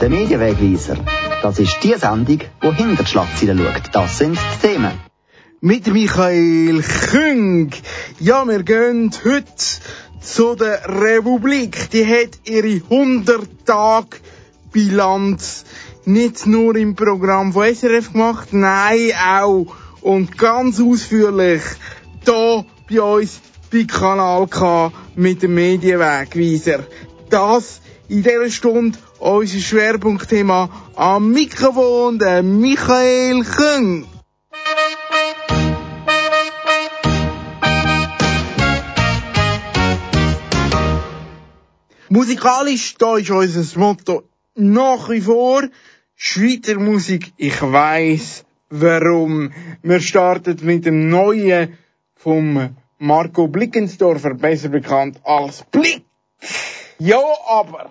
Der Medienwegweiser. Das ist die Sendung, die hinter die Schlagzeilen schaut. Das sind die Themen. Mit Michael Küng. Ja, wir gehen heute zu der Republik. Die hat ihre 100-Tag-Bilanz nicht nur im Programm von SRF gemacht, nein, auch und ganz ausführlich hier bei uns bei Kanal K mit dem Medienwegweiser. Das in dieser Stunde unser Schwerpunktthema am Mikrofon, der Michael Küng. Musikalisch, da ist unser Motto nach wie vor Schweizer Musik. Ich weiss, warum. Wir starten mit dem neuen vom Marco Blickensdorfer, besser bekannt als Blick. Ja, aber.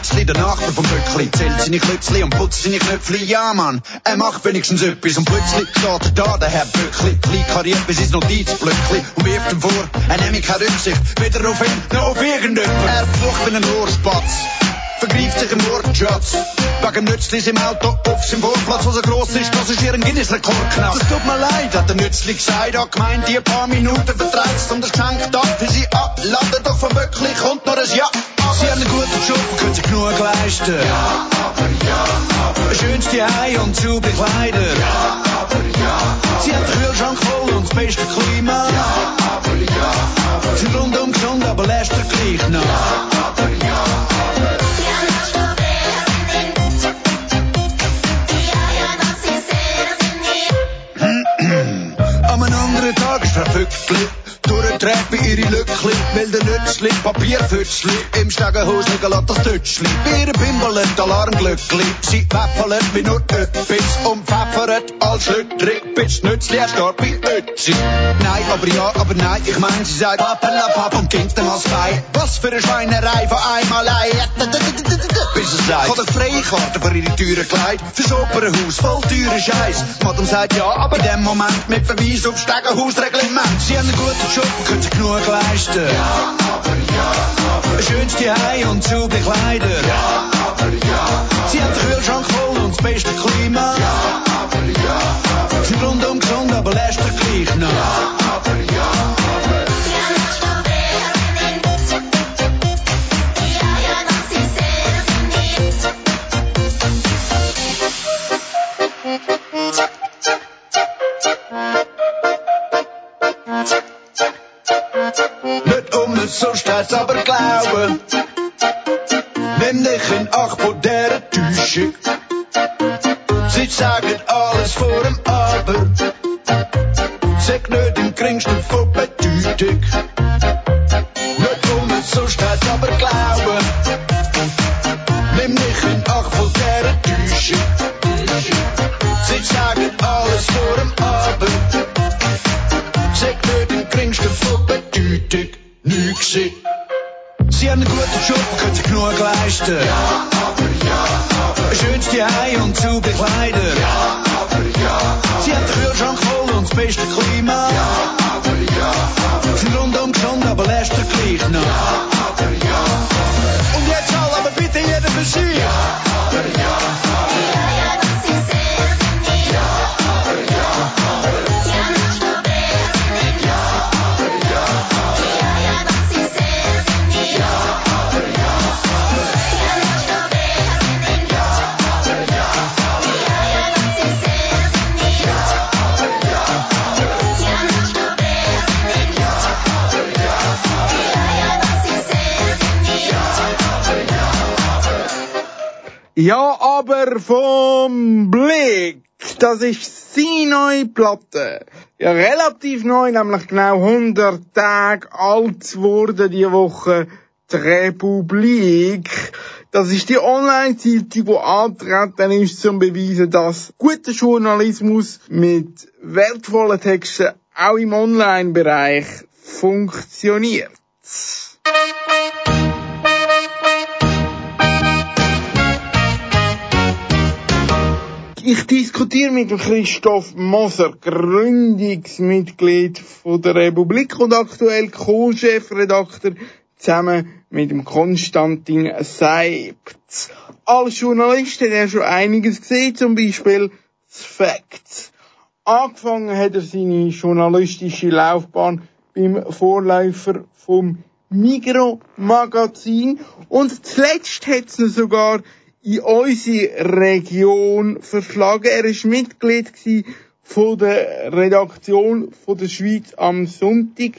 Nützli, der Nachbar vom Böckli, zählt seine Klötzli und putzt seine Knöpfli. Ja, Mann, er macht wenigstens etwas und plötzlich steht er da, der Herr Böckli, klein bis ins Notizblöckli und wirft ihm vor, er nehme keine Rücksicht, weder auf ihn noch auf irgendjemand. Er flucht wie ein vergreift sich im Wortschatz. Wegen Nützlis im Auto auf seinem Vorplatz, wo so gross ist, dass ist ihr ein Guinness-Rekord knackt. Das tut mir leid, hat der Nützli gesagt, hat gemeint, die paar Minuten vertreibt und das Geschenk da für sie abladen, doch von wirklich kommt noch ein Ja. Sie haben einen guten Job, können sich genug leisten. Ja, aber ja, aber. Schönste Hei und zu aber ja, Nützli Papierfützli im Stegenhaus liegen das Tütschli. Bei ihr bimbelt Alarmglückli, sie pfeffert wie nur etwas und pfeffert als Lüttri, bis das Nützli erstarrt bei Ötzi. Nein, aber ja, aber nein, ich mein, sie sagt Pappelapapp und Kind dem als Bein. Was für eine Schweinerei von einmal ein. Bis es sagt, hat eine Freikarte vor ihre Türe gelegt, fürs Opernhaus, voll teure Scheiß. Madame sagt ja, aber in dem Moment mit Verweis auf Stegenhausreglement. Sie haben einen guten Job können sich genug leisten. Ja, aber ja, aber. Schönste Hei und zu Kleider. Ja, aber ja, aber. Sie haben den Kühlschrank voll und das beste Klima. Ja, aber ja, aber. Sind rundum gesund, aber lässt er gleich noch. Ja, aber ja, aber. Nicht um es so steht's aber glauben. Sie haben einen guten Job und können sich genug leisten. Ja, aber ja, aber. Schönste Hei und zu Kleider. Ja, aber ja, aber. Sie haben den Kühlschrank voll und das beste Klima. Ja, aber ja, Ja, aber vom Blick. Das ist seine neue Platte. Ja, relativ neu, nämlich genau 100 Tage alt wurde die Woche die Republik. Das ist die Online-Seite, die antreten ist, zum beweisen, dass guter Journalismus mit wertvollen Texten auch im Online-Bereich funktioniert. Ich diskutiere mit Christoph Moser, Gründungsmitglied der Republik und aktuell Co-Chefredakteur zusammen mit dem Konstantin Seibz. Als Journalist hat er schon einiges gesehen, zum Beispiel das Facts. Angefangen hat er seine journalistische Laufbahn beim Vorläufer vom Migro Magazin und zuletzt hat es sogar in unsere Region verschlagen. Er ist Mitglied von der Redaktion von der Schweiz am Sonntag,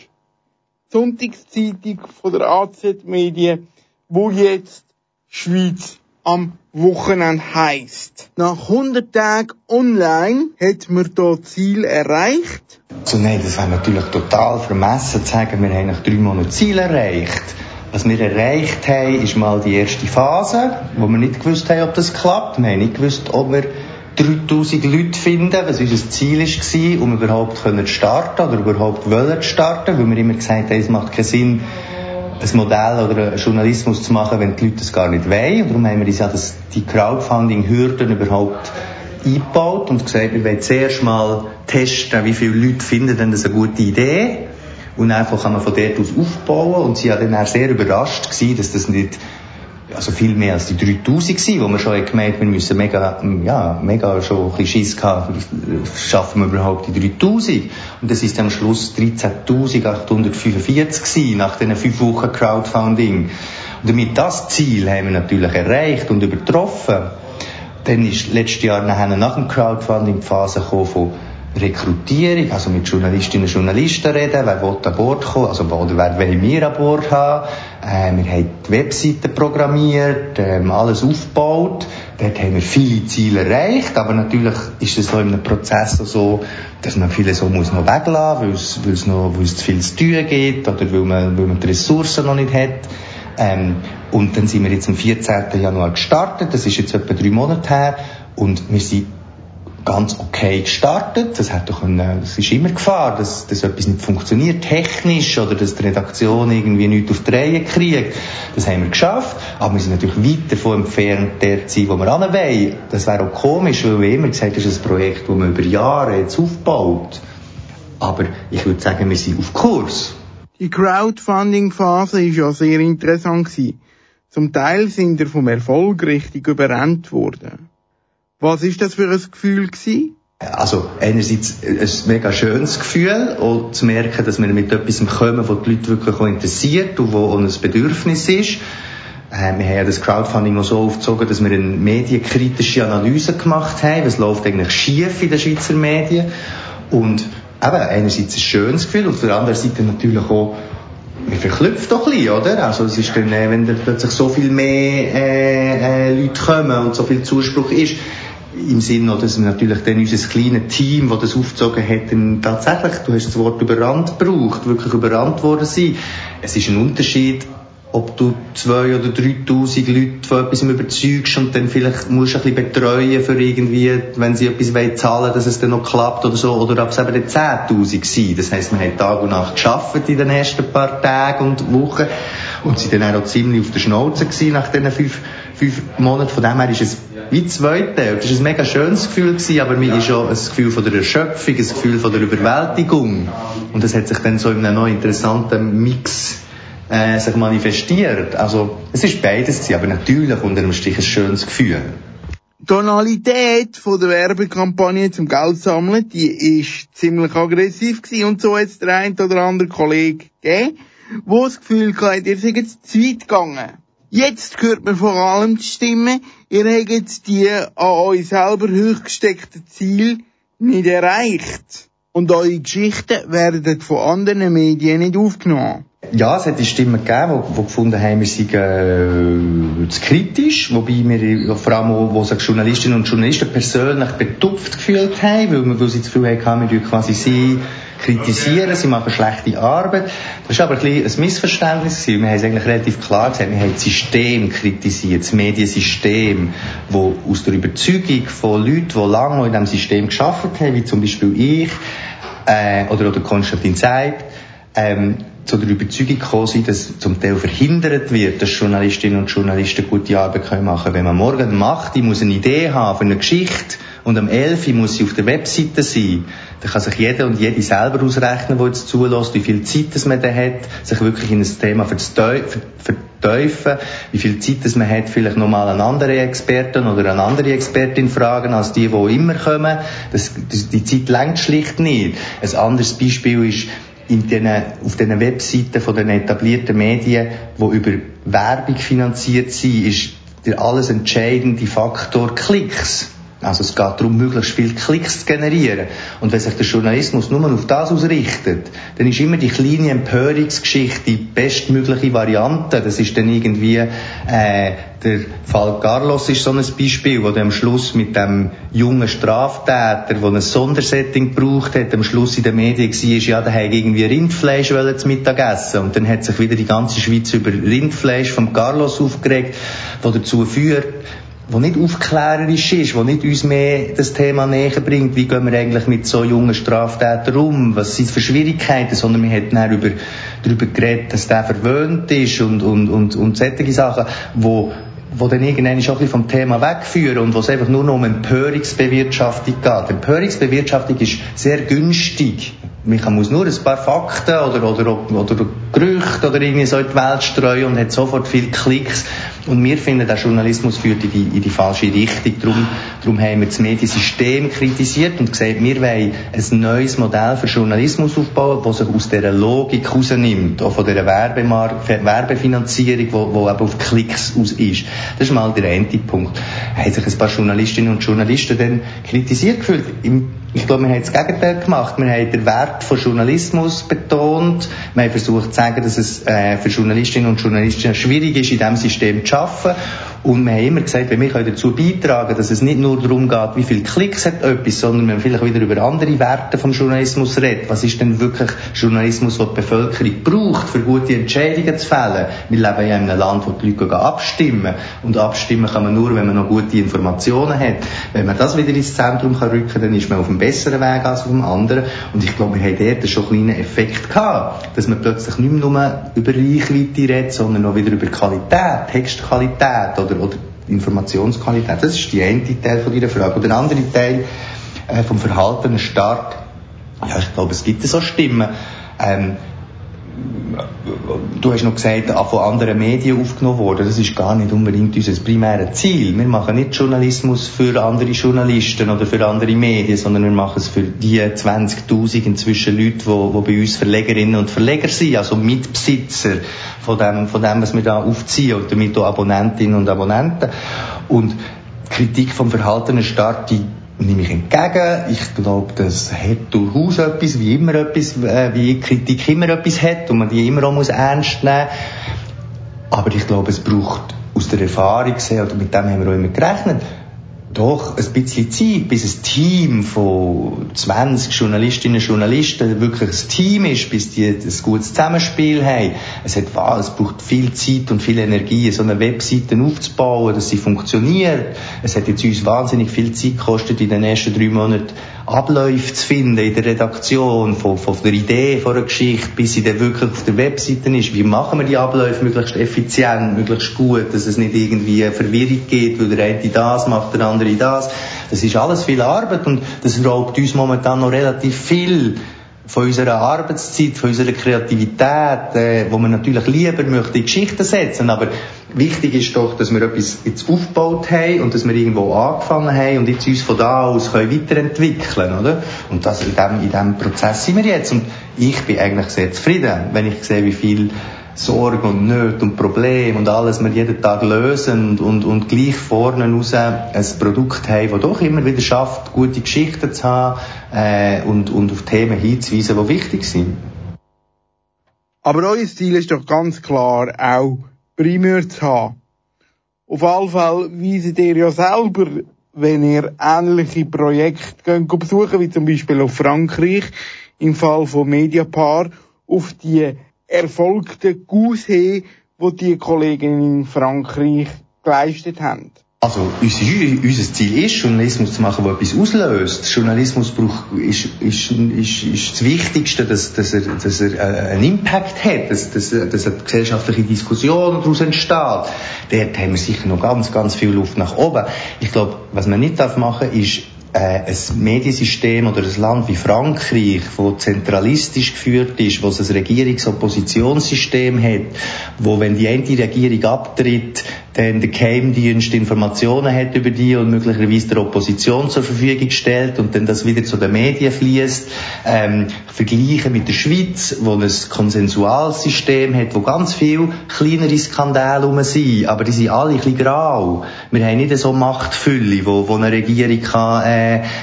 Sonntagszeitung von der AZ Medien, wo jetzt Schweiz am Wochenende heisst. Nach 100 Tagen online hat man da Ziel erreicht. So, nein, das wäre natürlich total vermessen zu sagen, wir haben nach drei Monaten Ziel erreicht. Was wir erreicht haben, ist mal die erste Phase, wo wir nicht gewusst haben, ob das klappt. Wir haben nicht gewusst, ob wir 3000 Leute finden, was unser Ziel war, um überhaupt zu starten oder überhaupt wollen starten, weil wir immer gesagt haben, es macht keinen Sinn, ein Modell oder einen Journalismus zu machen, wenn die Leute das gar nicht wollen. Und darum haben wir uns ja das, die Crowdfunding-Hürden überhaupt eingebaut und gesagt, wir wollen zuerst mal testen, wie viele Leute finden denn das eine gute Idee und einfach kann man von dort aus aufbauen. Und sie war dann sehr überrascht gewesen, dass das nicht also viel mehr als die 3000 gewesen, wo wir schon gemerkt wir müssen mega, ja, mega schon ein bisschen Schiss gehabt, schaffen wir überhaupt die 3000? Und das ist am Schluss 13.845 gewesen, nach diesen fünf Wochen Crowdfunding. Und damit das Ziel haben wir natürlich erreicht und übertroffen. Dann ist letztes Jahr nachher nach dem Crowdfunding die Phase von Rekrutierung, also mit Journalistinnen und Journalisten reden, wer will an Bord kommen, also oder wer wollen wir an Bord haben. Äh, wir haben die Webseite programmiert, äh, alles aufgebaut. Dort haben wir viele Ziele erreicht, aber natürlich ist es so in einem Prozess so, dass man vieles so muss noch weglassen, es, weil es noch, weil zu viel zu tun gibt oder weil man, weil man die Ressourcen noch nicht hat. Ähm, und dann sind wir jetzt am 14. Januar gestartet, das ist jetzt etwa drei Monate her und wir sind ganz okay gestartet. Das hat doch eine, es ist immer Gefahr, dass, dass etwas nicht funktioniert, technisch, oder dass die Redaktion irgendwie nichts auf die Reihe kriegt. Das haben wir geschafft. Aber wir sind natürlich weit davon entfernt, der zu sein, wo wir wollen. Das wäre auch komisch, weil wir immer gesagt das ist ein Projekt, das man über Jahre jetzt aufbaut. Aber ich würde sagen, wir sind auf Kurs. Die Crowdfunding-Phase war ja sehr interessant. Zum Teil sind wir vom Erfolg richtig überrannt worden. Was ist das für ein Gefühl gewesen? Also einerseits ein mega schönes Gefühl, auch zu merken, dass wir mit etwas kommen, was die Leute wirklich auch interessiert und wo ein Bedürfnis ist. Äh, wir haben ja das Crowdfunding noch so aufgezogen, dass wir eine medienkritische Analyse gemacht haben. Was läuft eigentlich schief in den Schweizer Medien? Und eben, einerseits ein schönes Gefühl und auf der anderen Seite natürlich auch man verklüpft doch ein bisschen, oder? Also es ist dann, äh, wenn plötzlich so viel mehr äh, äh, Leute kommen und so viel Zuspruch ist, im Sinne, dass wir natürlich dann unser kleines Team, das das aufgezogen hat, tatsächlich, du hast das Wort überrannt gebraucht, wirklich überrannt worden sein. Es ist ein Unterschied, ob du zwei oder dreitausend Leute von etwas überzeugst und dann vielleicht musst du ein bisschen betreuen für irgendwie, wenn sie etwas wollen zahlen, dass es dann noch klappt oder so, oder ob es eben zehntausend sind. Das heisst, wir haben Tag und Nacht geschafft in den ersten paar Tagen und Wochen und sind dann auch ziemlich auf der Schnauze gewesen nach diesen fünf, fünf Monaten. Von dem her ist es wie zweite. Das war ein mega schönes Gefühl, gewesen, aber mir ist auch ein Gefühl von der Erschöpfung, ein Gefühl von der Überwältigung. Und das hat sich dann so in einem neuen interessanten Mix äh, sich manifestiert. Also es ist beides gewesen, aber natürlich unter einem Strich ein schönes Gefühl. Die Tonalität von der Werbekampagne zum Geld sammeln, die ist ziemlich aggressiv gewesen und so jetzt der ein oder andere Kollege gegeben, wo das Gefühl hatte, ihr seid zu weit gegangen. Jetzt hört man vor allem die Stimme, ihr habt die an euch selber hochgesteckten Ziel nicht erreicht. Und eure Geschichten werden von anderen Medien nicht aufgenommen. Ja, es hat die Stimmen gegeben, die, die gefunden haben, wir seien äh, zu kritisch, wobei wir vor allem auch, wo sich Journalistinnen und Journalisten persönlich betupft gefühlt haben, weil, weil sie das Gefühl haben, wir quasi sie kritisieren, sie machen schlechte Arbeit. Das war aber ein, ein Missverständnis. Wir haben es eigentlich relativ klar gesagt, wir haben das System kritisiert, das Mediensystem, wo aus der Überzeugung von Leuten, die lange in diesem System geschafft haben, wie zum Beispiel ich, äh, oder, oder Konstantin Seib, ähm, zu der Überzeugung gekommen sind, dass zum Teil verhindert wird, dass Journalistinnen und Journalisten gute Arbeit können machen Wenn man morgen 8 Uhr muss eine Idee haben für eine Geschichte und am 11 Uhr muss sie auf der Webseite sein, dann kann sich jeder und jede selber ausrechnen, der jetzt zulässt, wie viel Zeit das man da hat, sich wirklich in ein Thema verteufeln, wie viel Zeit das man hat, vielleicht nochmal einen anderen Experten oder eine andere Expertin fragen, als die, die immer kommen. Das, die Zeit längt schlicht nicht. Ein anderes Beispiel ist, in den, auf den Webseiten von den etablierten Medien, die über Werbung finanziert sind, ist der alles entscheidende Faktor Klicks. Also es geht darum, möglichst viele Klicks zu generieren. Und wenn sich der Journalismus nur auf das ausrichtet, dann ist immer die kleine Empörungsgeschichte die bestmögliche Variante. Das ist dann irgendwie, äh, der Fall Carlos ist so ein Beispiel, wo der am Schluss mit dem jungen Straftäter, der ein Sondersetting gebraucht hat, am Schluss in den Medien war, ja, der hat irgendwie Rindfleisch zu Mittag essen. Und dann hat sich wieder die ganze Schweiz über Rindfleisch vom Carlos aufgeregt, wo dazu führt, wo nicht aufklärerisch ist, wo nicht uns mehr das Thema näher bringt, wie gehen wir eigentlich mit so jungen Straftätern um, was sind für Schwierigkeiten, sondern wir hätten dann über, darüber geredet, dass der verwöhnt ist und, und, und, und solche Sachen, wo wo dann irgendwann schon ein bisschen vom Thema wegführen und wo es einfach nur noch um Empörungsbewirtschaftung geht. Empörungsbewirtschaftung ist sehr günstig man muss nur ein paar Fakten oder, oder, oder Gerüchte oder irgendwie so in die Welt streuen und hat sofort viele Klicks. Und wir finden, der Journalismus führt in die, in die falsche Richtung. Darum, darum haben wir das Mediensystem kritisiert und gesagt, wir wollen ein neues Modell für Journalismus aufbauen, das sich aus dieser Logik rausnimmt, auch von dieser Werbemarkt, Werbefinanzierung, wo, wo eben auf Klicks aus ist. Das ist mal der eine Punkt. Haben sich ein paar Journalistinnen und Journalisten dann kritisiert gefühlt. Ich glaube, wir haben das Gegenteil gemacht. Wir haben den Wert von Journalismus betont. Wir haben versucht zu sagen, dass es äh, für Journalistinnen und Journalisten schwierig ist, in diesem System zu arbeiten. Und wir haben immer gesagt, wir können dazu beitragen, dass es nicht nur darum geht, wie viele Klicks hat etwas, sondern wir vielleicht wieder über andere Werte vom Journalismus reden. Was ist denn wirklich Journalismus, den die Bevölkerung braucht, für gute Entscheidungen zu fällen? Wir leben ja in einem Land, wo die Leute abstimmen. Und abstimmen kann man nur, wenn man noch gute Informationen hat. Wenn man das wieder ins Zentrum kann rücken kann, dann ist man auf einem besseren Weg als auf dem anderen. Und ich glaube, wir haben dort schon einen kleinen Effekt gehabt, dass man plötzlich nicht mehr nur über Reichweite redet, sondern auch wieder über Qualität, Textqualität oder oder, oder Informationsqualität. Das ist die eine Teil von dieser Frage. Und der andere Teil äh, vom Verhalten Start, ja, ich glaube, es gibt so Stimmen. Ähm, du hast noch gesagt, von anderen Medien aufgenommen worden. Das ist gar nicht unbedingt unser primäres Ziel. Wir machen nicht Journalismus für andere Journalisten oder für andere Medien, sondern wir machen es für die 20.000 inzwischen Leute, die, die bei uns Verlegerinnen und Verleger sind, also Mitbesitzer von dem, von dem was wir da aufziehen und damit auch Abonnentinnen und Abonnenten. Und Kritik vom Verhalten Staat, die nehme ich entgegen. Ich glaube, das hat durchaus etwas, wie immer etwas, äh, wie Kritik immer etwas hat und man die immer auch muss ernst nehmen. Aber ich glaube, es braucht aus der Erfahrung gesehen, oder mit dem haben wir auch immer gerechnet, doch ein bisschen Zeit, bis ein Team von 20 Journalistinnen und Journalisten wirklich ein Team ist, bis die ein gutes Zusammenspiel haben. Es, hat, es braucht viel Zeit und viel Energie, so eine Webseite aufzubauen, dass sie funktioniert. Es hat jetzt uns wahnsinnig viel Zeit gekostet, in den ersten drei Monaten Abläufe zu finden in der Redaktion, von, von der Idee von einer Geschichte, bis sie dann wirklich auf der Webseite ist. Wie machen wir die Abläufe möglichst effizient, möglichst gut, dass es nicht irgendwie Verwirrung gibt, weil der eine das macht, der andere das. Das ist alles viel Arbeit und das raubt uns momentan noch relativ viel von unserer Arbeitszeit, von unserer Kreativität, äh, wo man natürlich lieber möchte in Geschichten setzen, aber wichtig ist doch, dass wir etwas jetzt aufgebaut haben und dass wir irgendwo angefangen haben und jetzt uns von da aus können weiterentwickeln, oder? Und das in dem, in dem Prozess sind wir jetzt und ich bin eigentlich sehr zufrieden, wenn ich sehe, wie viel Sorgen und Nöte und Probleme und alles wir jeden Tag lösen und, und, und gleich vorne raus ein Produkt haben, das doch immer wieder schafft, gute Geschichten zu haben äh, und, und auf Themen hinzuweisen, die wichtig sind. Aber euer Ziel ist doch ganz klar auch Primär zu haben. Auf alle Fälle weiset ihr ja selber, wenn ihr ähnliche Projekte besuchen, wie zum Beispiel auf Frankreich, im Fall von Mediapar, auf die erfolgten Gausse, die die Kollegen in Frankreich geleistet haben. Also unser, unser Ziel ist, Journalismus zu machen, der etwas auslöst. Journalismus braucht, ist, ist, ist, ist das Wichtigste, dass, dass er, dass er äh, einen Impact hat, dass, dass, dass eine gesellschaftliche Diskussion daraus entsteht. Dort haben wir sicher noch ganz, ganz viel Luft nach oben. Ich glaube, was man nicht darf machen, ist äh, ein Mediensystem oder ein Land wie Frankreich, wo zentralistisch geführt ist, wo es ein Regierungsoppositionssystem hat, wo wenn die eine Regierung abtritt, dann der Geheimdienst Informationen hat über die und möglicherweise der Opposition zur Verfügung stellt und dann das wieder zu den Medien fließt. Ähm, vergleichen mit der Schweiz, wo ein Konsensualsystem hat, wo ganz viel kleinere Skandale rum sind, aber die sind alle ein bisschen grau. Wir haben nicht so Machtfülle, wo, wo eine Regierung kann, äh,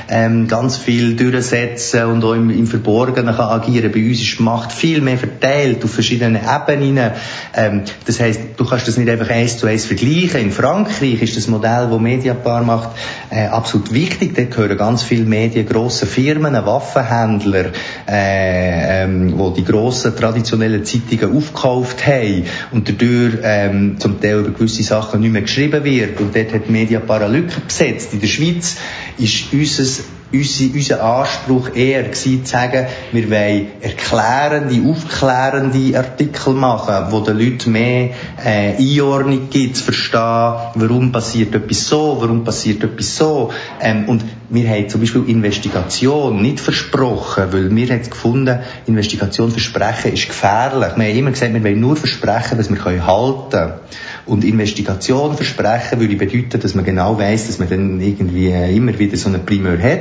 ähm, ganz viel durchsetzen und auch im, im Verborgenen kann agieren. Bei uns ist die Macht viel mehr verteilt auf verschiedenen Ebenen. Ähm, das heißt, du kannst das nicht einfach eins zu eins vergleichen. In Frankreich ist das Modell, das Mediapar macht, äh, absolut wichtig. Dort gehören ganz viele Medien, grosse Firmen, Waffenhändler, äh, ähm, wo die grossen traditionellen Zeitungen aufgekauft haben und dadurch ähm, zum Teil über gewisse Sachen nicht mehr geschrieben wird. Und dort hat Mediapar eine Lücke besetzt. In der Schweiz ist unser unser, unser Anspruch eher gewesen, zu sagen, wir wollen erklärende, aufklärende Artikel machen, wo den Leuten mehr äh, Einordnung gibt, zu verstehen, warum passiert etwas so, warum passiert etwas so. Ähm, und wir haben zum Beispiel Investigation nicht versprochen, weil wir haben gefunden, Investigation versprechen ist gefährlich. Wir haben immer gesagt, wir wollen nur versprechen, was wir halten können. Und Investigation versprechen würde bedeuten, dass man genau weiß, dass man dann irgendwie äh, immer wieder so eine Primeur hat.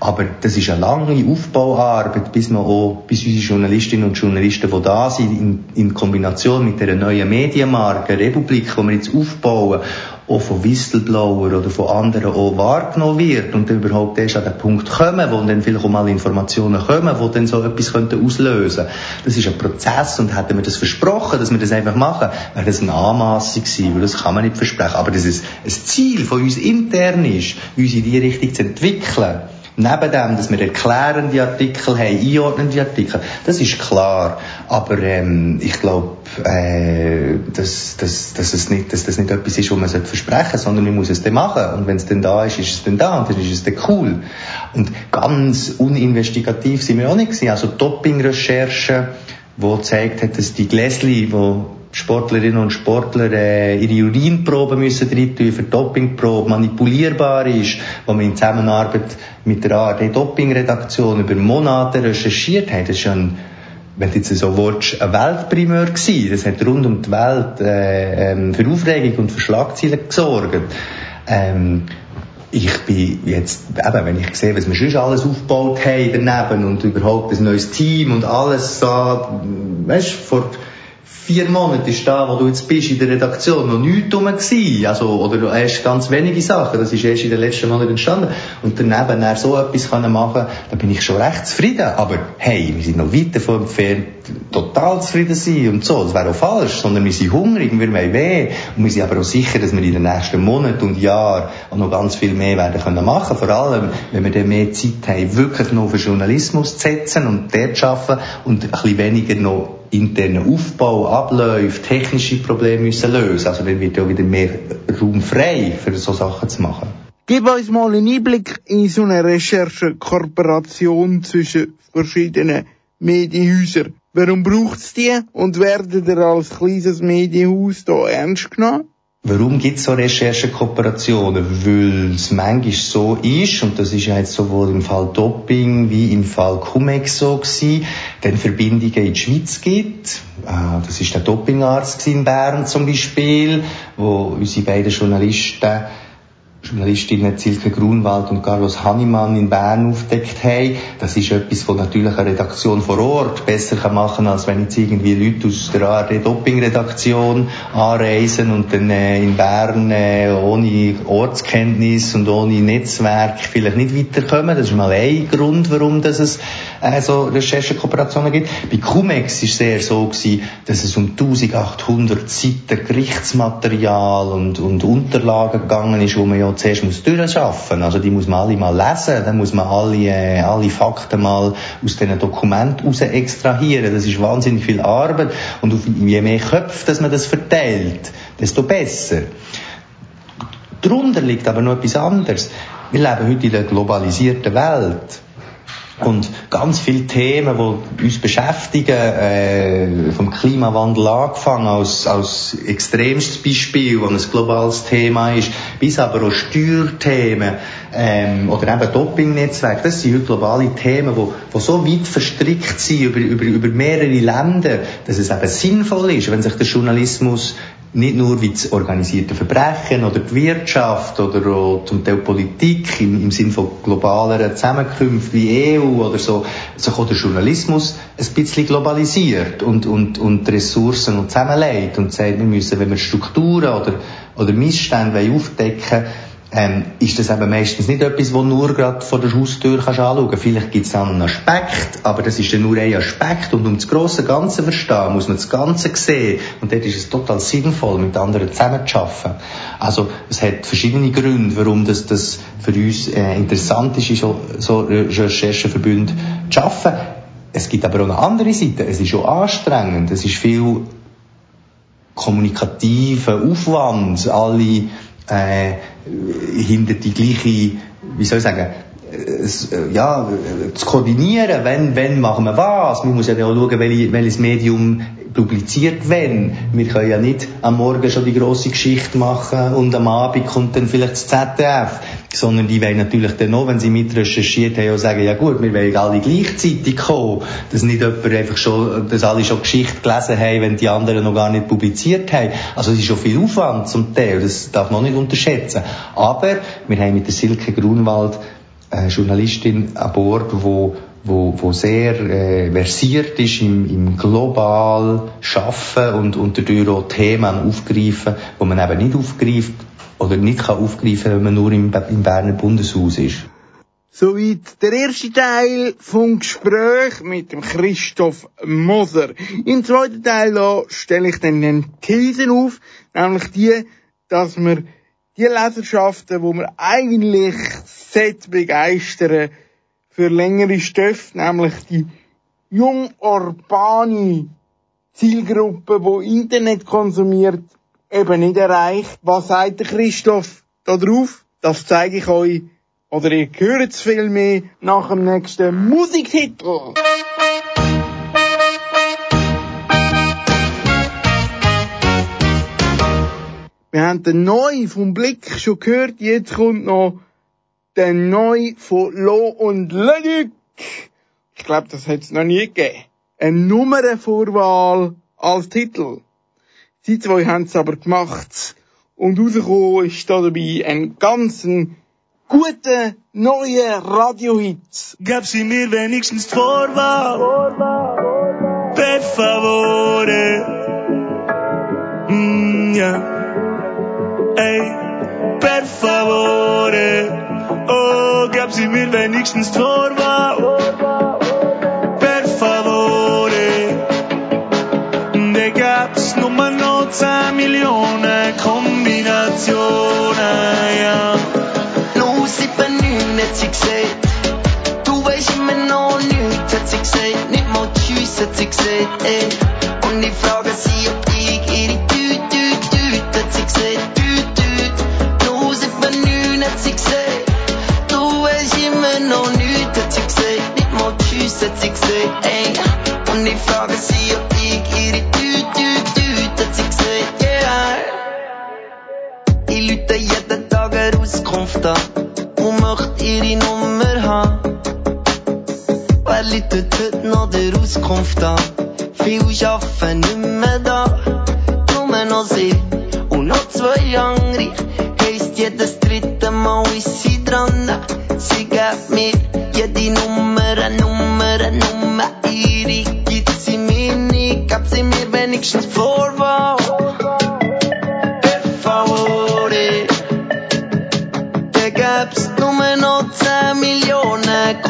Aber das ist eine lange Aufbauarbeit, bis man auch, bis unsere Journalistinnen und Journalisten, die da sind, in, in Kombination mit der neuen Medienmarke, Republik, die wir jetzt aufbauen, auch von Whistleblower oder von anderen auch wahrgenommen wird und dann überhaupt erst an den Punkt kommen, wo dann vielleicht auch mal Informationen kommen, die dann so etwas könnten auslösen Das ist ein Prozess und hätten wir das versprochen, dass wir das einfach machen, wäre das eine Anmassung gewesen, weil das kann man nicht versprechen. Aber das ist ein Ziel von uns intern ist, uns in die Richtung zu entwickeln. Neben dem, dass wir erklärende Artikel haben, einordnende Artikel, das ist klar. Aber ähm, ich glaube, äh, dass, dass, dass, es nicht, dass das nicht etwas ist, was man versprechen sondern man muss es dann machen. Und wenn es dann da ist, ist es dann da und dann ist es dann cool. Und ganz uninvestigativ sind wir auch nicht gewesen. Also Doping-Recherchen, wo gezeigt hat, dass die Gläsli, wo Sportlerinnen und Sportler äh, ihre Urinprobe müssen reintun für Dopingprobe manipulierbar ist, wo man in Zusammenarbeit mit der ARD Dopingredaktion über Monate recherchiert hat. Das ist schon wenn du jetzt so willst, ein Weltprimeur gewesen. Das hat rund um die Welt äh, ähm, für Aufregung und für Schlagzeilen gesorgt. Ähm, ich bin jetzt, eben, wenn ich sehe, was wir schon alles aufgebaut haben daneben und überhaupt ein neues Team und alles so, weißt, vor vier Monate ist da, wo du jetzt bist in der Redaktion, noch nichts rum. Also, oder erst ganz wenige Sachen. Das ist erst in den letzten Monaten entstanden. Und daneben er so etwas können machen, da bin ich schon recht zufrieden. Aber hey, wir sind noch weit davon entfernt, total zufrieden sein und so. Das wäre auch falsch. Sondern wir sind hungrig, wir wollen weh. Und wir sind aber auch sicher, dass wir in den nächsten Monaten und Jahren auch noch ganz viel mehr werden können machen. Vor allem, wenn wir dann mehr Zeit haben, wirklich noch für Journalismus zu setzen und dort zu arbeiten und ein bisschen weniger noch internen Aufbau, Abläufe, technische Probleme müssen lösen. Also dann wird ja wieder mehr Raum frei, für so Sachen zu machen. Gib uns mal einen Einblick in so eine Recherche-Kooperation zwischen verschiedenen Medienhäusern. Warum braucht's die und werden ihr als kleines Medienhaus da ernst genommen? Warum gibt es so Recherchekooperationen? Weil es manchmal so ist, und das ist ja jetzt sowohl im Fall Doping wie im Fall Cumex so gewesen, dann Verbindungen in die Schweiz gibt. Äh, das ist der Dopingarzt in Bern zum Beispiel, wo unsere beiden Journalisten Journalistinnen Silke Grunwald und Carlos Hannemann in Bern aufdeckt haben. Das ist etwas, was natürlich eine Redaktion vor Ort besser machen kann, als wenn jetzt irgendwie Leute aus der ARD-Doping-Redaktion anreisen und dann äh, in Bern äh, ohne Ortskenntnis und ohne Netzwerk vielleicht nicht weiterkommen. Das ist mal ein Grund, warum das es äh, so Recherchekooperationen gibt. Bei Cumex ist es sehr so gewesen, dass es um 1800 Seiten Gerichtsmaterial und, und Unterlagen gegangen ist, wo man ja zuerst muss durchschaffen. Also die muss man alle mal lesen, dann muss man alle, äh, alle Fakten mal aus diesen Dokumenten raus extrahieren. Das ist wahnsinnig viel Arbeit und je mehr Köpfe, dass man das verteilt, desto besser. Darunter liegt aber noch etwas anderes. Wir leben heute in der globalisierten Welt. Und ganz viele Themen, die uns beschäftigen, äh, vom Klimawandel angefangen als, als extremstes Beispiel, was ein globales Thema ist, bis aber auch Steuerthemen ähm, oder eben Dopingnetzwerke, das sind heute globale Themen, die, die so weit verstrickt sind über, über, über mehrere Länder, dass es eben sinnvoll ist, wenn sich der Journalismus nicht nur wie das organisierte Verbrechen oder die Wirtschaft oder zum Teil Politik im, im Sinne von globaleren Zusammenkünften wie EU oder so, sich auch der Journalismus ein bisschen globalisiert und, und, und Ressourcen und zusammenlegt und sagt, wir müssen, wenn wir Strukturen oder, oder Missstände aufdecken wollen, ähm, ist das eben meistens nicht etwas, wo nur gerade vor der Haustür kannst anschauen kannst. Vielleicht gibt es einen Aspekt, aber das ist dann nur ein Aspekt und um das grosse Ganze zu verstehen, muss man das Ganze sehen und dort ist es total sinnvoll, mit anderen zusammen zu arbeiten. Also es hat verschiedene Gründe, warum das, das für uns äh, interessant ist, so, so Rechercheverbünde zu arbeiten. Es gibt aber auch eine andere Seite. Es ist auch anstrengend. Es ist viel kommunikativer Aufwand. Alle äh, hinter die gleiche, wie soll ich sagen, äh, ja, zu koordinieren, wenn, wenn machen wir was. Man muss ja auch schauen, welches Medium publiziert wenn. Wir können ja nicht am Morgen schon die grosse Geschichte machen und am Abend kommt dann vielleicht das ZDF. Sondern die wollen natürlich dann noch, wenn sie mit recherchiert haben, auch sagen, ja gut, wir wollen alle gleichzeitig kommen. Dass nicht jemand einfach schon, dass alle schon Geschichte gelesen haben, wenn die anderen noch gar nicht publiziert haben. Also es ist schon viel Aufwand zum Teil, das darf man nicht unterschätzen. Aber wir haben mit der Silke Grunwald eine Journalistin an Bord, die wo, wo sehr äh, versiert ist im, im global Schaffen und, und dadurch auch Themen aufgreifen, wo man eben nicht aufgreift oder nicht kann aufgreifen, wenn man nur im, im Berner Bundeshaus ist. Soweit der erste Teil vom Gespräch mit dem Christoph Moser. Im zweiten Teil stelle ich dann den Thesen auf, nämlich die, dass wir die Leserschaften, wo wir eigentlich set begeistern, für längere Stoffe, nämlich die jung-urbane Zielgruppe, wo Internet konsumiert, eben nicht erreicht. Was sagt der Christoph da drauf? Das zeige ich euch. Oder ihr hört es viel mehr nach dem nächsten Musiktitel. Wir haben den neu vom Blick schon gehört. Jetzt kommt noch der neu von Lo und Leduc. Ich glaube, das hat es noch nie gegeben. Eine Nummernvorwahl als Titel. Sie zwei haben es aber gemacht. Und rausgekommen ist da dabei ein ganzen guter, neuer Radiohit. Gab sie mir wenigstens die Vorwahl. Per favore. Mm, ja. Ey, per favore. Gab sie mir wenigstens Torwart. Per favore. Da gab's nur noch 10 Millionen Kombinationen, ja. Los, 7, hat sie gesagt. Du weißt immer noch nichts, hat sie gesagt. Nicht mal Tschüss, hat sie gesagt, ey. Und ich frage sie, ob ich ihre Tüte, Tüte, hat sie gesagt. Tüte, Tüte. Los, 7, hat sie gesagt. Immer noch nichts, hat sie gesagt. Nicht mal Tschüss, hat sie gesagt, ey. Und ich frage sie, ob ich ihre Tüte, Tüte, hat sie gesagt, yeah. Ich lüte jeden Tag eine Auskunft an und möchte ihre Nummer haben. Wer läutet heute noch der Auskunft an? Viel arbeiten nicht mehr da, nur noch sie und noch zwei andere. Heisst jedes dritte Mal ist sie dran. Sie gibt mir jede Nummer, eine Nummer, eine Nummer. Ihre gibt sie mir nicht, gab sie mir wenigstens Vorwahl. Per favore. Da gab's nur noch 10 Millionen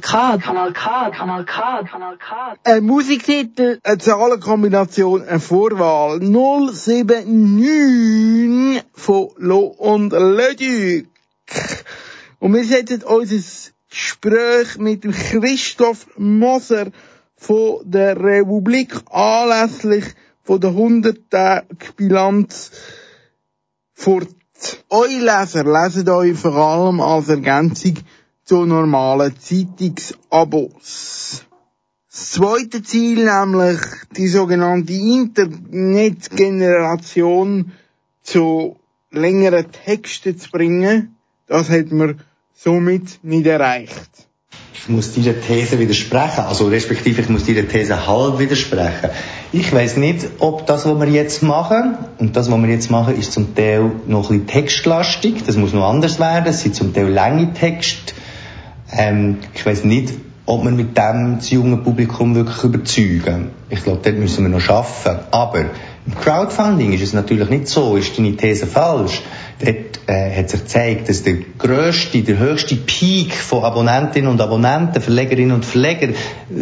Kanal K, Kanal K, Kanal K, Kanal K. Ein Musiktitel, eine Zahlenkombination, eine Vorwahl 079 von Lo und Leduc. Und wir setzen unser Gespräch mit dem Christoph Moser von der Republik anlässlich von der 100-Tag-Bilanz fort. Eure Leser lesen euch vor allem als Ergänzung zu normalen Zeitungsabos. Das zweite Ziel, nämlich die sogenannte Internetgeneration zu längeren Texten zu bringen, das hat man somit nicht erreicht. Ich muss dieser These widersprechen, also respektive ich muss dieser These halb widersprechen. Ich weiß nicht, ob das, was wir jetzt machen, und das, was wir jetzt machen, ist zum Teil noch ein bisschen textlastig, das muss noch anders werden, es sind zum Teil lange Texte. Ähm, ich weiß nicht, ob wir mit dem das junge Publikum wirklich überzeugen. Ich glaube, dort müssen wir noch schaffen. Aber im Crowdfunding ist es natürlich nicht so, ist deine These falsch. Dort äh, hat sich gezeigt, dass der grösste, der höchste Peak von Abonnentinnen und Abonnenten, Verlegerinnen und Verleger,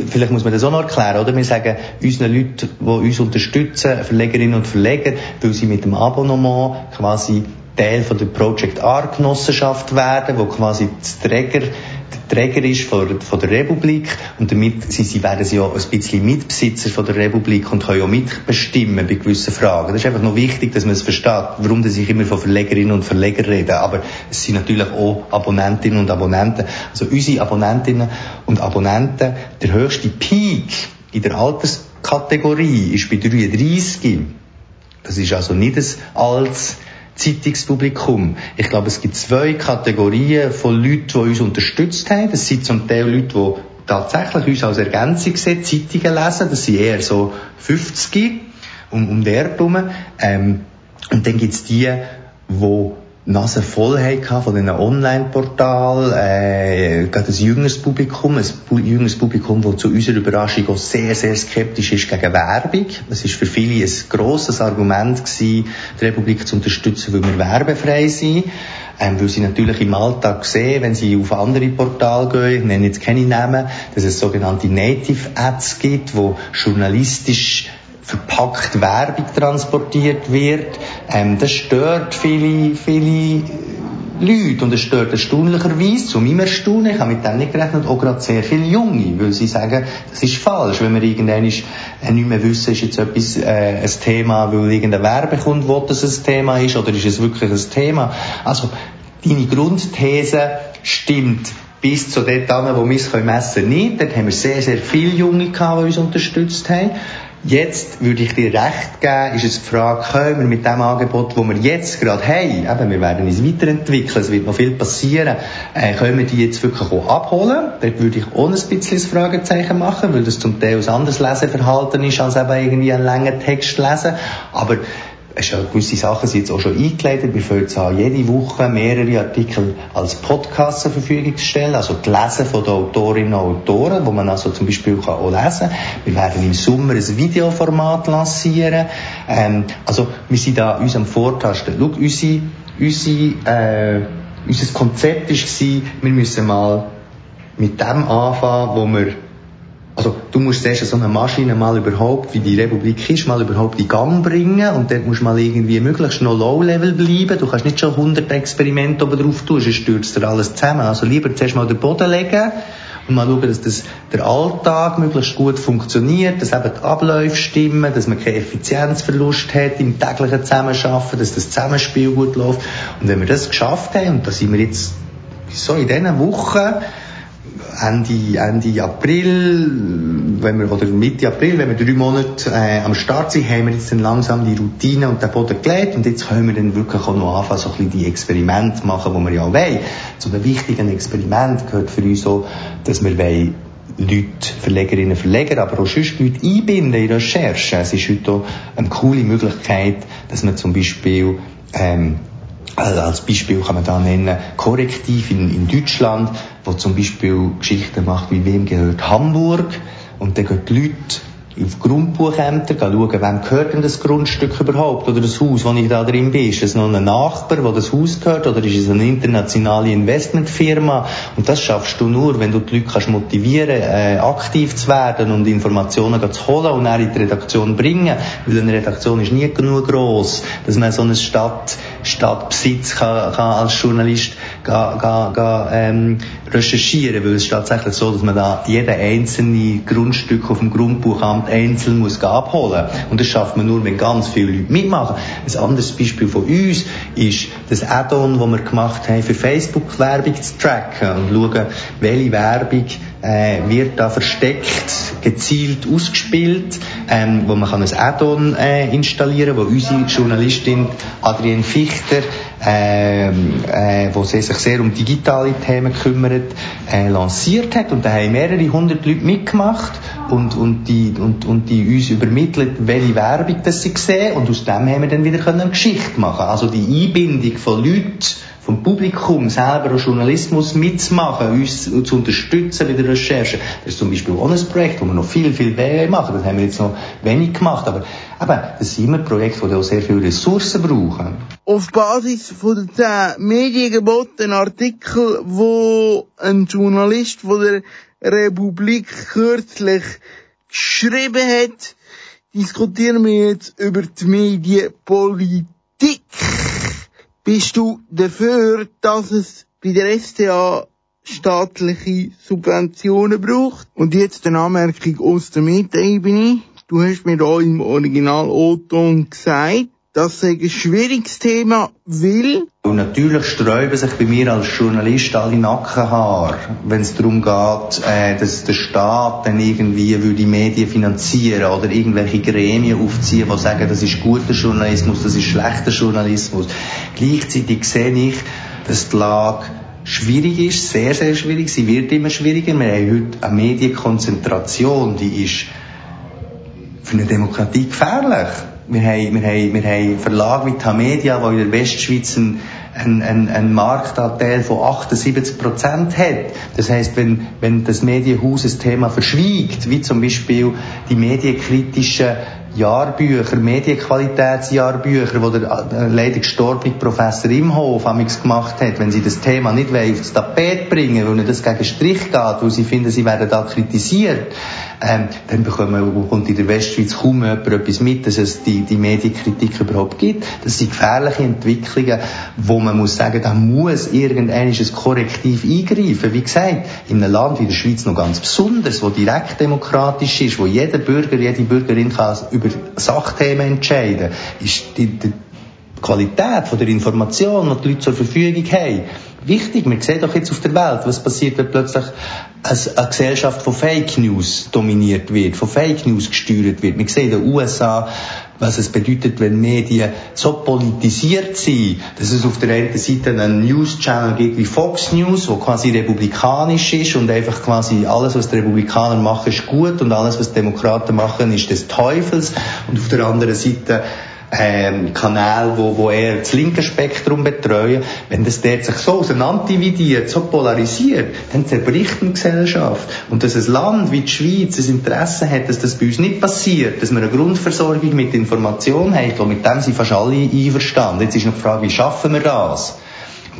vielleicht muss man das auch noch erklären, oder? Wir sagen unseren Leuten, die uns unterstützen, Verlegerinnen und Verleger, weil sie mit dem Abonnement quasi Teil von der Project R Genossenschaft werden, wo quasi das Träger, Träger ist von, von der Republik und damit sie, sie werden sie ja ein bisschen Mitbesitzer von der Republik und können ja mitbestimmen bei gewissen Fragen. Das ist einfach noch wichtig, dass man es versteht, warum ich immer von Verlegerinnen und Verlegern rede. Aber es sind natürlich auch Abonnentinnen und Abonnenten. Also unsere Abonnentinnen und Abonnenten, der höchste Peak in der Alterskategorie ist bei 33. Das ist also nicht ein altes Zeitungspublikum. Ich glaube, es gibt zwei Kategorien von Leuten, die uns unterstützt haben. Das sind zum Teil Leute, die tatsächlich uns als Ergänzung sehen, Zeitungen lesen. Das sind eher so 50 um, um den herum. Ähm, und dann gibt's die, die Nase voll hatten von diesen Online-Portalen, äh, gerade ein jüngeres Publikum, ein jüngeres Publikum, das zu unserer Überraschung auch sehr, sehr skeptisch ist gegen Werbung. Es ist für viele ein grosses Argument gewesen, die Republik zu unterstützen, weil wir werbefrei sind. Ähm, weil sie natürlich im Alltag sehen, wenn sie auf andere Portale gehen, ich nenne jetzt keine Namen, dass es sogenannte Native Ads gibt, wo journalistisch verpackt Werbung transportiert wird. Ähm, das stört viele, viele Leute und es stört erstaunlicherweise, zu meinem Erstaunen, ich habe mit dem nicht gerechnet, auch gerade sehr viele Junge, weil sie sagen, das ist falsch, wenn wir irgendwann äh, nicht mehr wissen, ist jetzt etwas äh, ein Thema, weil irgendein Werbekunde will, dass es ein Thema ist, oder ist es wirklich ein Thema. Also, deine Grundthese stimmt bis zu dort an, wo wir es messen können, nicht. Dort haben wir sehr, sehr viele Junge gehabt, die uns unterstützt haben. Jetzt würde ich dir recht geben, ist es die Frage, können wir mit dem Angebot, das wir jetzt gerade haben, eben, wir werden uns weiterentwickeln, es wird noch viel passieren, äh, können wir die jetzt wirklich auch abholen? Dort würde ich auch ein bisschen das Fragezeichen machen, weil das zum Teil ein anderes Leseverhalten ist, als eben irgendwie einen langen Text lesen. Aber es ja gewisse Sachen sind jetzt auch schon eingeleitet. Wir fangen an, jede Woche mehrere Artikel als Podcast zur Verfügung zu stellen, also gelesen von den Autorinnen und Autoren, wo man also zum Beispiel auch lesen kann. Wir werden im Sommer ein Videoformat lancieren. Ähm, also wir sind da uns am Vortasten. Schau, unsere, unsere, äh, unser Konzept war, wir müssen mal mit dem anfangen, wo wir also du musst zuerst so eine Maschine mal überhaupt, wie die Republik ist, mal überhaupt in Gang bringen und dann musst du mal irgendwie möglichst noch Low-Level bleiben. Du kannst nicht schon 100 Experimente oben drauf tun, sonst stürzt dir alles zusammen. Also lieber zuerst mal den Boden legen und mal schauen, dass das, der Alltag möglichst gut funktioniert, dass eben die Abläufe stimmen, dass man keinen Effizienzverlust hat im täglichen Zusammenarbeiten, dass das Zusammenspiel gut läuft. Und wenn wir das geschafft haben, und da sind wir jetzt so in diesen Wochen, Ende, Ende April, wenn wir, oder Mitte April, wenn wir drei Monate äh, am Start sind, haben wir jetzt dann langsam die Routine und den Boden gelegt und jetzt können wir dann wirklich auch noch anfangen, so ein bisschen die Experimente machen, die wir ja auch wollen. Zu den wichtigen Experimenten gehört für uns auch, dass wir wollen, Leute, Verlegerinnen, Verleger, aber auch sonst Leute einbinden in Recherche. Es ist heute auch eine coole Möglichkeit, dass man zum Beispiel ähm, also als Beispiel kann man da nennen Korrektiv in, in Deutschland, wo zum Beispiel Geschichten macht, wie wem gehört Hamburg? Und dann gehen die Leute auf Grundbuchämter schauen, wem gehört denn das Grundstück überhaupt oder das Haus, wo ich da drin bin. Ist es noch ein Nachbar, wo das Haus gehört oder ist es eine internationale Investmentfirma? Und das schaffst du nur, wenn du die Leute kannst motivieren äh, aktiv zu werden und Informationen zu holen und dann in die Redaktion bringen. Weil eine Redaktion ist nie genug groß, dass man so eine Stadt, Stadtbesitz kann, kann als Journalist ga, ga, ga, ähm, recherchieren, weil es ist tatsächlich so, dass man da jede einzelne Grundstück auf dem Grundbuchamt einzeln muss abholen und das schafft man nur, wenn ganz viele Leute mitmachen. Ein anderes Beispiel von uns ist das Add-on, das wir gemacht haben, für Facebook-Werbung zu tracken und schauen, welche Werbung äh, wird da versteckt, gezielt ausgespielt, ähm, wo man kann ein Add-on äh, installieren, wo unsere Journalistin Adrienne Fichter ähm, äh, wo sie sich sehr um digitale Themen kümmert, äh, lanciert hat. Und da haben mehrere hundert Leute mitgemacht und, und, die, und, und die uns übermittelt, welche Werbung das sie sehen. Und aus dem haben wir dann wieder eine Geschichte machen Also die Einbindung von Leuten, vom Publikum selber auch Journalismus mitzumachen, uns zu unterstützen bei der Recherche. Das ist zum Beispiel auch ein Projekt, wo wir noch viel, viel mehr machen. Das haben wir jetzt noch wenig gemacht. Aber eben, das sind immer Projekte, die auch sehr viele Ressourcen brauchen. Auf Basis von den mediengebotenen Artikel, wo ein Journalist von der Republik kürzlich geschrieben hat, diskutieren wir jetzt über die Medienpolitik. Bist du dafür, dass es bei der STA staatliche Subventionen braucht? Und jetzt eine Anmerkung aus der Metaebene. Du hast mir da im Original Oton gesagt, das sei ein schwieriges Thema, weil... Und natürlich sträuben sich bei mir als Journalist alle Nackenhaare, wenn es darum geht, äh, dass der Staat dann irgendwie würde die Medien finanzieren oder irgendwelche Gremien aufziehen, die sagen, das ist guter Journalismus, das ist schlechter Journalismus. Gleichzeitig sehe ich, dass die Lage schwierig ist, sehr, sehr schwierig. Sie wird immer schwieriger. Wir haben heute eine Medienkonzentration, die ist für eine Demokratie gefährlich. Wir haben, wir haben, wir haben Verlage wie Tamedia, die in der Westschweiz einen, einen, einen Marktanteil von 78 Prozent hat. Das heißt, wenn, wenn das Medienhaus ein Thema verschwiegt, wie zum Beispiel die medienkritischen Jahrbücher, Medienqualitätsjahrbücher, wo der äh, leider gestorbene Professor Imhof gemacht hat, wenn sie das Thema nicht aufs Tapet bringen, weil das gegen Strich geht, weil sie finden, sie werden da kritisiert, ähm, dann bekommen, kommt in der Westschweiz kaum jemand etwas mit, dass es die, die Medienkritik überhaupt gibt. Das sind gefährliche Entwicklungen, wo man muss sagen, da muss irgendein Korrektiv eingreifen. Wie gesagt, in einem Land wie der Schweiz noch ganz besonders, wo direkt demokratisch ist, wo jeder Bürger, jede Bürgerin kann über Sachthemen entscheiden, ist die, die Qualität von der Information, die die Leute zur Verfügung haben, wichtig. Wir sehen doch jetzt auf der Welt, was passiert, wenn plötzlich eine Gesellschaft von Fake News dominiert wird, von Fake News gesteuert wird. Wir sehen in den USA, was es bedeutet, wenn Medien so politisiert sind, dass es auf der einen Seite einen News-Channel gibt wie Fox News, wo quasi republikanisch ist und einfach quasi alles, was die Republikaner machen, ist gut und alles, was die Demokraten machen, ist des Teufels. Und auf der anderen Seite ähm, Kanäle, wo, wo eher das linke Spektrum betreuen, wenn das dort sich so auseinanderdividiert, so polarisiert, dann zerbricht eine Gesellschaft. Und dass ein Land wie die Schweiz ein Interesse hat, dass das bei uns nicht passiert, dass wir eine Grundversorgung mit Information haben, und mit dem sind fast alle einverstanden. Jetzt ist noch die Frage, wie schaffen wir das?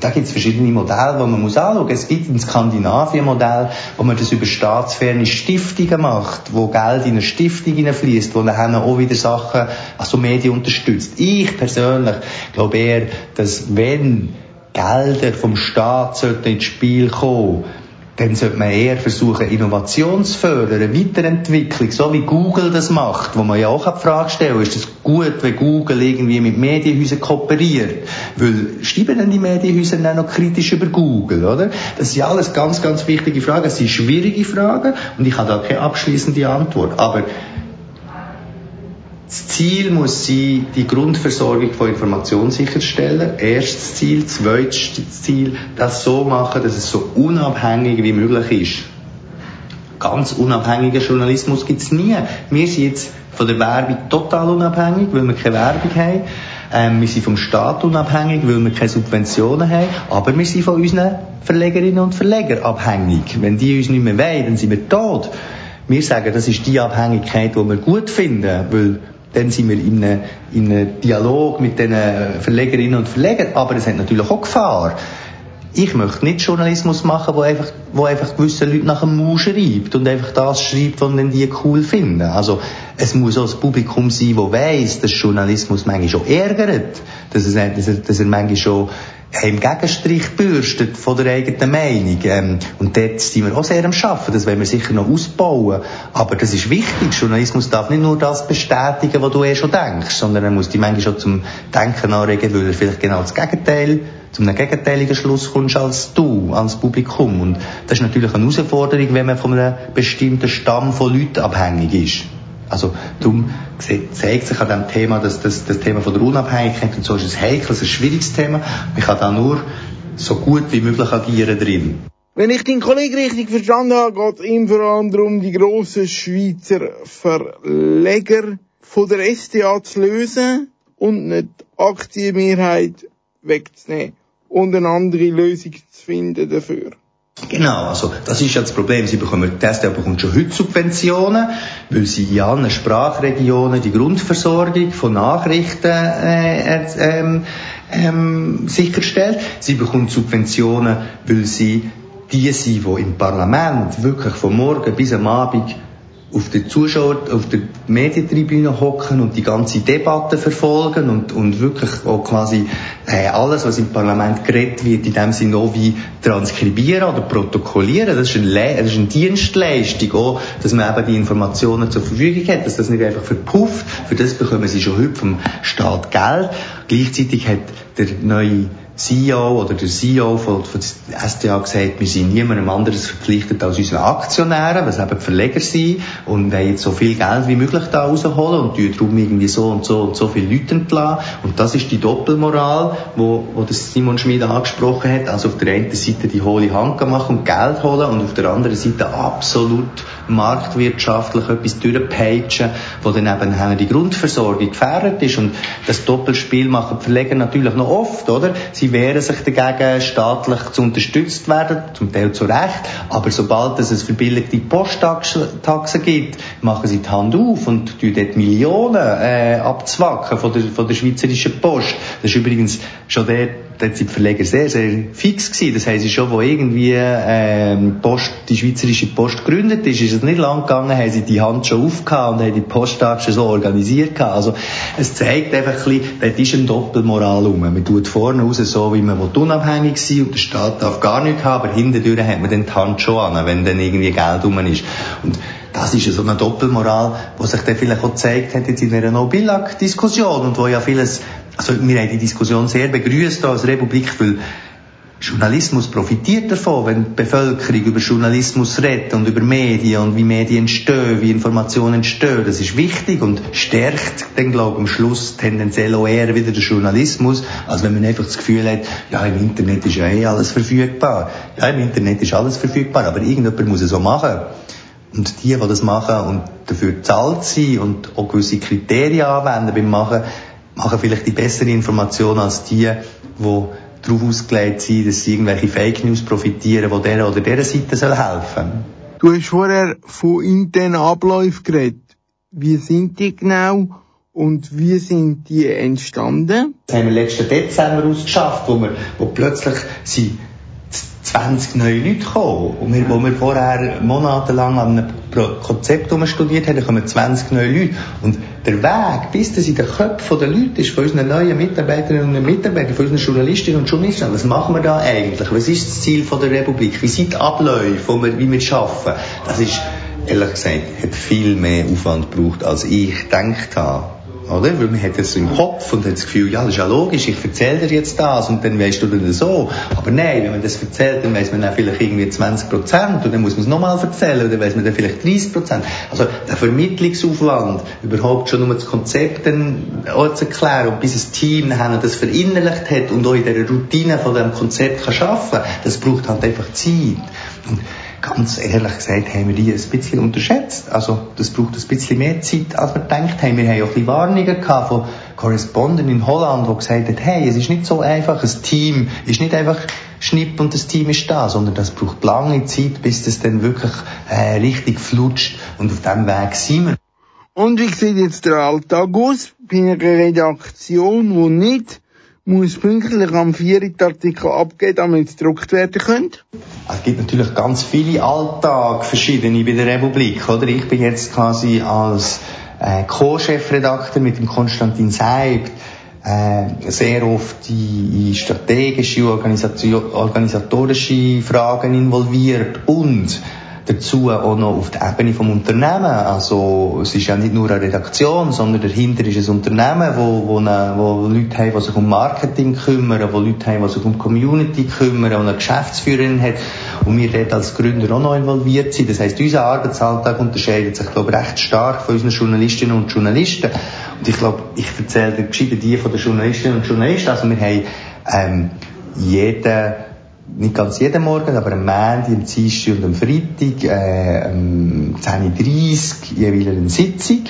Da gibt es verschiedene Modelle, die man muss anschauen muss. Es gibt ein Skandinavien-Modell, wo man das über staatsferne Stiftungen macht, wo Geld in eine Stiftung hineinfließt, wo dann auch wieder Sachen, also Medien unterstützt. Ich persönlich glaube eher, dass wenn Gelder vom Staat ins Spiel kommen, dann sollte man eher versuchen, Innovation Weiterentwicklung, so wie Google das macht, wo man ja auch die Frage stellen ist es gut, wenn Google irgendwie mit Medienhäusern kooperiert? Weil, schreiben denn die Medienhäuser dann noch kritisch über Google, oder? Das sind alles ganz, ganz wichtige Fragen, das sind schwierige Fragen und ich habe da keine abschließende Antwort. Aber das Ziel muss sein, die Grundversorgung von Informationen sicherzustellen. Erstes Ziel. Zweites Ziel, das so machen, dass es so unabhängig wie möglich ist. Ganz unabhängiger Journalismus gibt es nie. Wir sind jetzt von der Werbung total unabhängig, weil wir keine Werbung haben. Ähm, wir sind vom Staat unabhängig, weil wir keine Subventionen haben. Aber wir sind von unseren Verlegerinnen und Verlegern abhängig. Wenn die uns nicht mehr wollen, dann sind wir tot. Wir sagen, das ist die Abhängigkeit, die wir gut finden, weil dann sind wir in einem, in einem Dialog mit den Verlegerinnen und Verlegern. Aber es hat natürlich auch Gefahr. Ich möchte nicht Journalismus machen, wo einfach, wo einfach gewisse Leute nach dem Mau schreibt und einfach das schreibt, was dann die cool finden. Also, es muss auch das Publikum sein, das weiss, dass Journalismus manchmal schon ärgert, dass er, dass er, dass er manchmal schon im Gegenstrich bürstet von der eigenen Meinung. Ähm, und dort sind wir auch sehr am Arbeiten. Das wollen wir sicher noch ausbauen. Aber das ist wichtig. Journalismus darf nicht nur das bestätigen, was du eh schon denkst, sondern er muss die manchmal schon zum Denken anregen, weil er vielleicht genau das Gegenteil, zu einem gegenteiligen Schluss kommst als du, als Publikum. Und das ist natürlich eine Herausforderung, wenn man von einem bestimmten Stamm von Leuten abhängig ist. Also darum zeigt sich an diesem Thema, dass das, das Thema von der Unabhängigkeit und so ist ein heikles, ein schwieriges Thema. Man kann da nur so gut wie möglich agieren drin. Wenn ich den Kollegen richtig verstanden habe, geht es ihm vor allem darum, die grossen Schweizer Verleger von der SDA zu lösen und nicht Aktienmehrheit wegzunehmen und eine andere Lösung zu finden dafür. Genau, also das ist ja das Problem. Sie bekommen, die bekommt schon heute Subventionen, weil sie in allen Sprachregionen die Grundversorgung von Nachrichten äh, äh, äh, sicherstellt. Sie bekommt Subventionen, weil sie die sind, die im Parlament wirklich von morgen bis am Abend auf der Zuschauer, auf der Medientribüne hocken und die ganze Debatte verfolgen und, und wirklich auch quasi äh, alles, was im Parlament geredet wird, in dem Sinne auch wie transkribieren oder protokollieren. Das ist, eine, das ist eine Dienstleistung auch, dass man eben die Informationen zur Verfügung hat, dass das nicht einfach verpufft. Für das bekommen sie schon heute vom Staat Geld. Gleichzeitig hat der neue CEO oder der CEO von, von der SDA gesagt, wir sind niemandem anderes verpflichtet als unseren Aktionären, was eben Verleger sind und wollen jetzt so viel Geld wie möglich da rausholen und tun darum irgendwie so und so und so viele Leute entlassen. Und das ist die Doppelmoral, wo, wo das Simon Schmid angesprochen hat. Also auf der einen Seite die hohle Hand machen und Geld holen und auf der anderen Seite absolut marktwirtschaftlich etwas durchpeitschen, wo dann eben die Grundversorgung gefährdet ist. Und das Doppelspiel machen die Verleger natürlich noch oft, oder? Sie wehren sich dagegen, staatlich zu unterstützt werden, zum Teil zu Recht. Aber sobald es verbilligte Posttaxe gibt, machen sie die Hand auf und tun dort Millionen äh, abzwacken von der, von der schweizerischen Post. Das ist übrigens schon der dort sind die Verleger sehr, sehr fix gewesen. Das heisst, schon, wo irgendwie ähm, Post, die Schweizerische Post gegründet ist, ist es nicht lang gegangen, haben sie die Hand schon aufgehauen und haben die Posttag schon so organisiert gehabt. Also es zeigt einfach ein bisschen, dort ist eine Doppelmoral rum. Man tut vorne raus so, wie man unabhängig sein und der Staat darf gar nichts haben, aber hinterher hat man dann die Hand schon an, wenn dann irgendwie Geld rum ist. Und das ist so eine Doppelmoral, die sich dann vielleicht auch gezeigt hat jetzt in einer No-Billag-Diskussion und wo ja vieles also wir haben die Diskussion sehr begrüßt als Republik, weil Journalismus profitiert davon, wenn die Bevölkerung über Journalismus redet und über Medien und wie Medien entstehen, wie Informationen entstehen. Das ist wichtig und stärkt dann, glaube ich, am Schluss tendenziell auch eher wieder den Journalismus, als wenn man einfach das Gefühl hat, ja, im Internet ist ja eh alles verfügbar. Ja, im Internet ist alles verfügbar, aber irgendjemand muss es so machen. Und die, die das machen und dafür zahlt sind und auch gewisse Kriterien anwenden beim Machen, machen vielleicht die bessere Information als die, die darauf ausgelegt sind, dass sie irgendwelche Fake News profitieren, die dieser oder dieser Seite soll helfen Du hast vorher von internen Abläufen geredet. Wie sind die genau Und wie sind die entstanden? Das haben wir letzten Dezember ausgeschafft, wo, wir, wo plötzlich sind 20 neue Leute gekommen. Und wir, wo wir vorher monatelang an einem Konzept studiert haben, kommen 20 neue Leute. Und der Weg, bis das in den Köpfen der Leute ist, von unseren neuen Mitarbeiterinnen und Mitarbeitern, von unseren Journalistinnen und Journalisten, was machen wir da eigentlich? Was ist das Ziel von der Republik? Wie sind die Abläufe, wie wir arbeiten? Das ist, ehrlich gesagt, hat viel mehr Aufwand gebraucht, als ich gedacht habe. Oder? Weil man hat das im Kopf und hat das Gefühl, ja, das ist ja logisch, ich erzähle dir jetzt das und dann weißt du dann so. Aber nein, wenn man das erzählt, dann weiß man dann vielleicht irgendwie 20 Prozent und dann muss man es nochmal erzählen und dann weiß man dann vielleicht 30 Prozent. Also der Vermittlungsaufwand, überhaupt schon nur das Konzept dann auch zu erklären und bis ein Team nachher das verinnerlicht hat und auch in der Routine von dem Konzept kann arbeiten, das braucht halt einfach Zeit. Und ganz ehrlich gesagt haben wir die ein bisschen unterschätzt. Also das braucht ein bisschen mehr Zeit, als wir gedacht haben. Wir haben auch ein bisschen Warnungen gehabt von Korrespondenten in Holland, die gesagt haben, hey, es ist nicht so einfach, ein Team ist nicht einfach schnipp und das Team ist da, sondern das braucht lange Zeit, bis das dann wirklich äh, richtig flutscht und auf diesem Weg sind wir. Und wie sieht jetzt der Alltag aus bei einer Redaktion, die nicht muss pünktlich am 4. Artikel abgeben, damit es gedruckt werden könnte? Es gibt natürlich ganz viele Alltag verschiedene bei der Republik, oder? Ich bin jetzt quasi als äh, Co-Chefredakteur mit dem Konstantin Seibt äh, sehr oft in strategische, organisatorische Fragen involviert und dazu auch noch auf der Ebene vom Unternehmen. Also es ist ja nicht nur eine Redaktion, sondern dahinter ist ein Unternehmen, wo, wo, eine, wo Leute haben, die sich um Marketing kümmern, wo Leute haben, die sich um Community kümmern, und eine Geschäftsführerin hat und wir dort als Gründer auch noch involviert sind. Das heisst, unser Arbeitsalltag unterscheidet sich, glaube ich, recht stark von unseren Journalistinnen und Journalisten. Und ich glaube, ich erzähle dir Geschichte die von den Journalistinnen und Journalisten. Also wir haben ähm, jeden nicht ganz jeden Morgen, aber am Montag, am Dienstag und am Freitag, äh, um 10.30 Uhr jeweils eine Sitzung.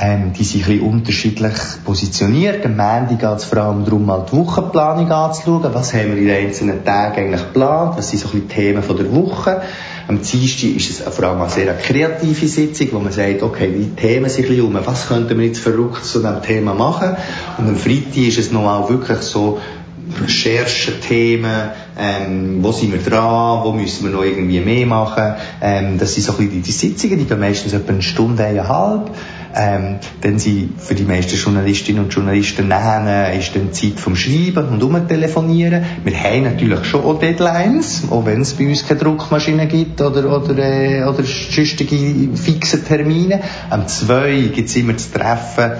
Ähm, die sind ein bisschen unterschiedlich positioniert. Am Montag geht es vor allem darum, mal die Wochenplanung anzuschauen. Was haben wir in den einzelnen Tagen eigentlich geplant? Was sind so ein bisschen Themen von der Woche? Am Dienstag ist es vor allem eine sehr kreative Sitzung, wo man sagt, okay, die Themen sind ein bisschen um. Was könnten wir jetzt verrückt zu diesem Thema machen? Und am Freitag ist es nochmal wirklich so, Recherchethemen, ähm, wo sind wir dran, wo müssen wir noch irgendwie mehr machen. Ähm, das sind so ein bisschen die, Sitzungen, die gehen meistens etwa eine Stunde, eineinhalb. Ähm, dann sind für die meisten Journalistinnen und Journalisten nachher ist dann Zeit vom Schreiben und umtelefonieren. Wir haben natürlich schon auch Deadlines, auch wenn es bei uns keine Druckmaschine gibt oder, oder, äh, oder sonstige fixe Termine. Am zwei gibt es immer das Treffen,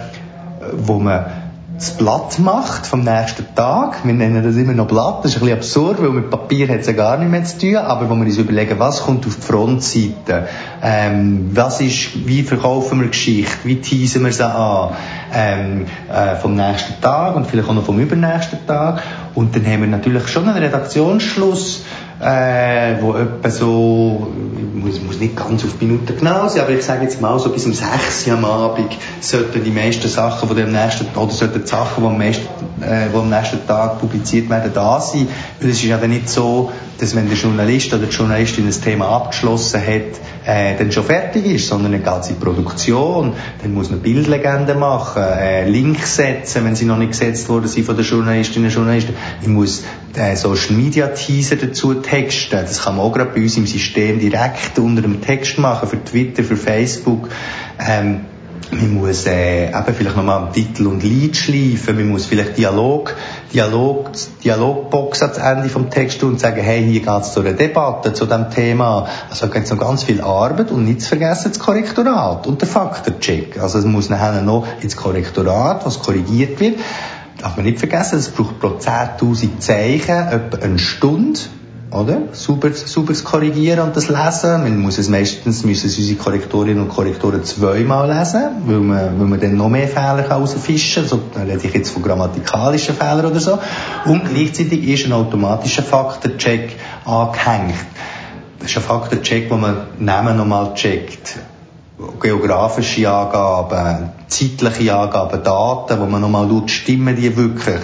wo man das Blatt macht vom nächsten Tag. Wir nennen das immer noch Blatt. Das ist ein bisschen absurd, weil mit Papier hat es ja gar nicht mehr zu tun. Aber wo wir uns überlegen, was kommt auf die Frontseite, ähm, was ist, wie verkaufen wir Geschichte, wie teasen wir sie an, ähm, äh, vom nächsten Tag und vielleicht auch noch vom übernächsten Tag. Und dann haben wir natürlich schon einen Redaktionsschluss, äh, wo etwa so, muss, muss nicht ganz auf Minuten genau sein, aber ich sage jetzt mal so bis um 6 Uhr am Abend sollten die meisten Sachen von dem nächsten, oder sollten die Sachen, die am, meisten, äh, die am nächsten Tag publiziert werden, da sein. Weil es ist ja dann nicht so, dass wenn der Journalist oder die Journalistin das Thema abgeschlossen hat, äh, dann schon fertig ist, sondern eine ganze Produktion. Dann muss man Bildlegenden machen, äh, Links setzen, wenn sie noch nicht gesetzt worden sind von den Journalistinnen und Journalisten. Ich muss äh, Social Media Teaser dazu texten. Das kann man auch gerade bei uns im System direkt unter dem Text machen, für Twitter, für Facebook. Ähm, man muss äh, eben vielleicht nochmal am Titel und Lied schleifen, man muss vielleicht Dialog, Dialog, Dialogbox ans Ende vom Text tun und sagen, hey, hier geht's zu einer Debatte zu dem Thema. Also da gibt's noch ganz viel Arbeit und nicht zu vergessen das Korrektorat und der Faktencheck. Also es muss nachher noch ins Korrektorat, was korrigiert wird. Darf man nicht vergessen, es braucht pro 10.000 Zeichen etwa eine Stunde oder? Super, super korrigieren und das lesen. Man muss es meistens, müssen es unsere Korrektorinnen und Korrektoren zweimal lesen, weil man, weil man dann noch mehr Fehler rausfischen kann. So, da rede ich jetzt von grammatikalischen Fehlern oder so. Und gleichzeitig ist ein automatischer Faktencheck angehängt. Das ist ein Faktencheck, wo man Namen nochmal checkt. Geografische Angaben, zeitliche Angaben, Daten, wo man nochmal schaut, stimmen die wirklich.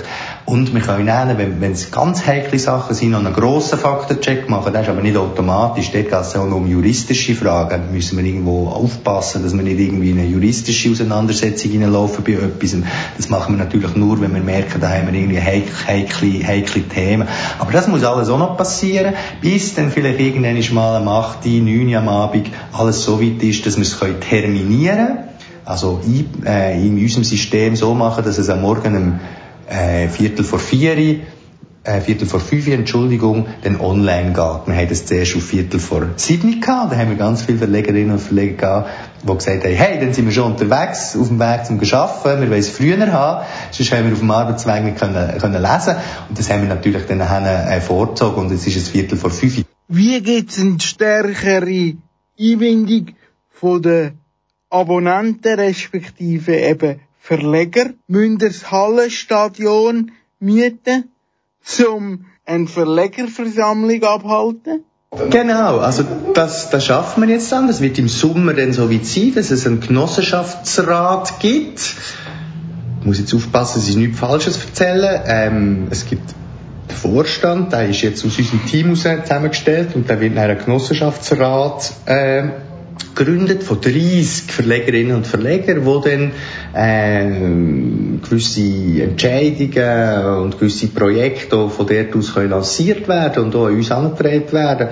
Und wir können nennen, wenn, wenn es ganz heikle Sachen sind, noch einen grossen Faktencheck machen. Das ist aber nicht automatisch. Dort geht es auch noch um juristische Fragen. Da müssen wir irgendwo aufpassen, dass wir nicht irgendwie in eine juristische Auseinandersetzung hineinlaufen bei etwas. Das machen wir natürlich nur, wenn wir merken, da haben wir irgendwie heikle, heikle, heikle Themen. Aber das muss alles auch noch passieren, bis dann vielleicht irgendwann mal am 8., 9. am Abend alles so weit ist, dass wir es terminieren können. Also in, äh, in unserem System so machen, dass es am Morgen um äh, Viertel vor vier, äh, Viertel vor fünf, Entschuldigung, dann online geht. Wir haben das zuerst auf Viertel vor sieben gehabt. Da haben wir ganz viele Verlegerinnen und Verleger gehabt, die gesagt haben, hey, dann sind wir schon unterwegs, auf dem Weg zum Geschaffen, wir wollen es früher haben, sonst haben wir auf dem Arbeitsweg nicht können, können lesen. Und das haben wir natürlich dann äh, vorgezogen und jetzt ist es Viertel vor fünf. Wie gibt es eine stärkere Einbindung von den Abonnenten respektive eben Verleger müssen das Hallenstadion mieten, zum eine Verlegerversammlung abhalten. Genau, also das, das schaffen wir jetzt dann. Das wird im Sommer dann so weit sein, dass es einen Genossenschaftsrat gibt. Ich muss jetzt aufpassen, dass ich nichts Falsches erzähle. Ähm, es gibt den Vorstand, der ist jetzt aus unserem Team zusammengestellt und der wird einen Genossenschaftsrat äh, gegründet von 30 Verlegerinnen und Verlegern, die dann äh, gewisse Entscheidungen und gewisse Projekte von dort aus können lanciert werden und auch an uns angetreten werden.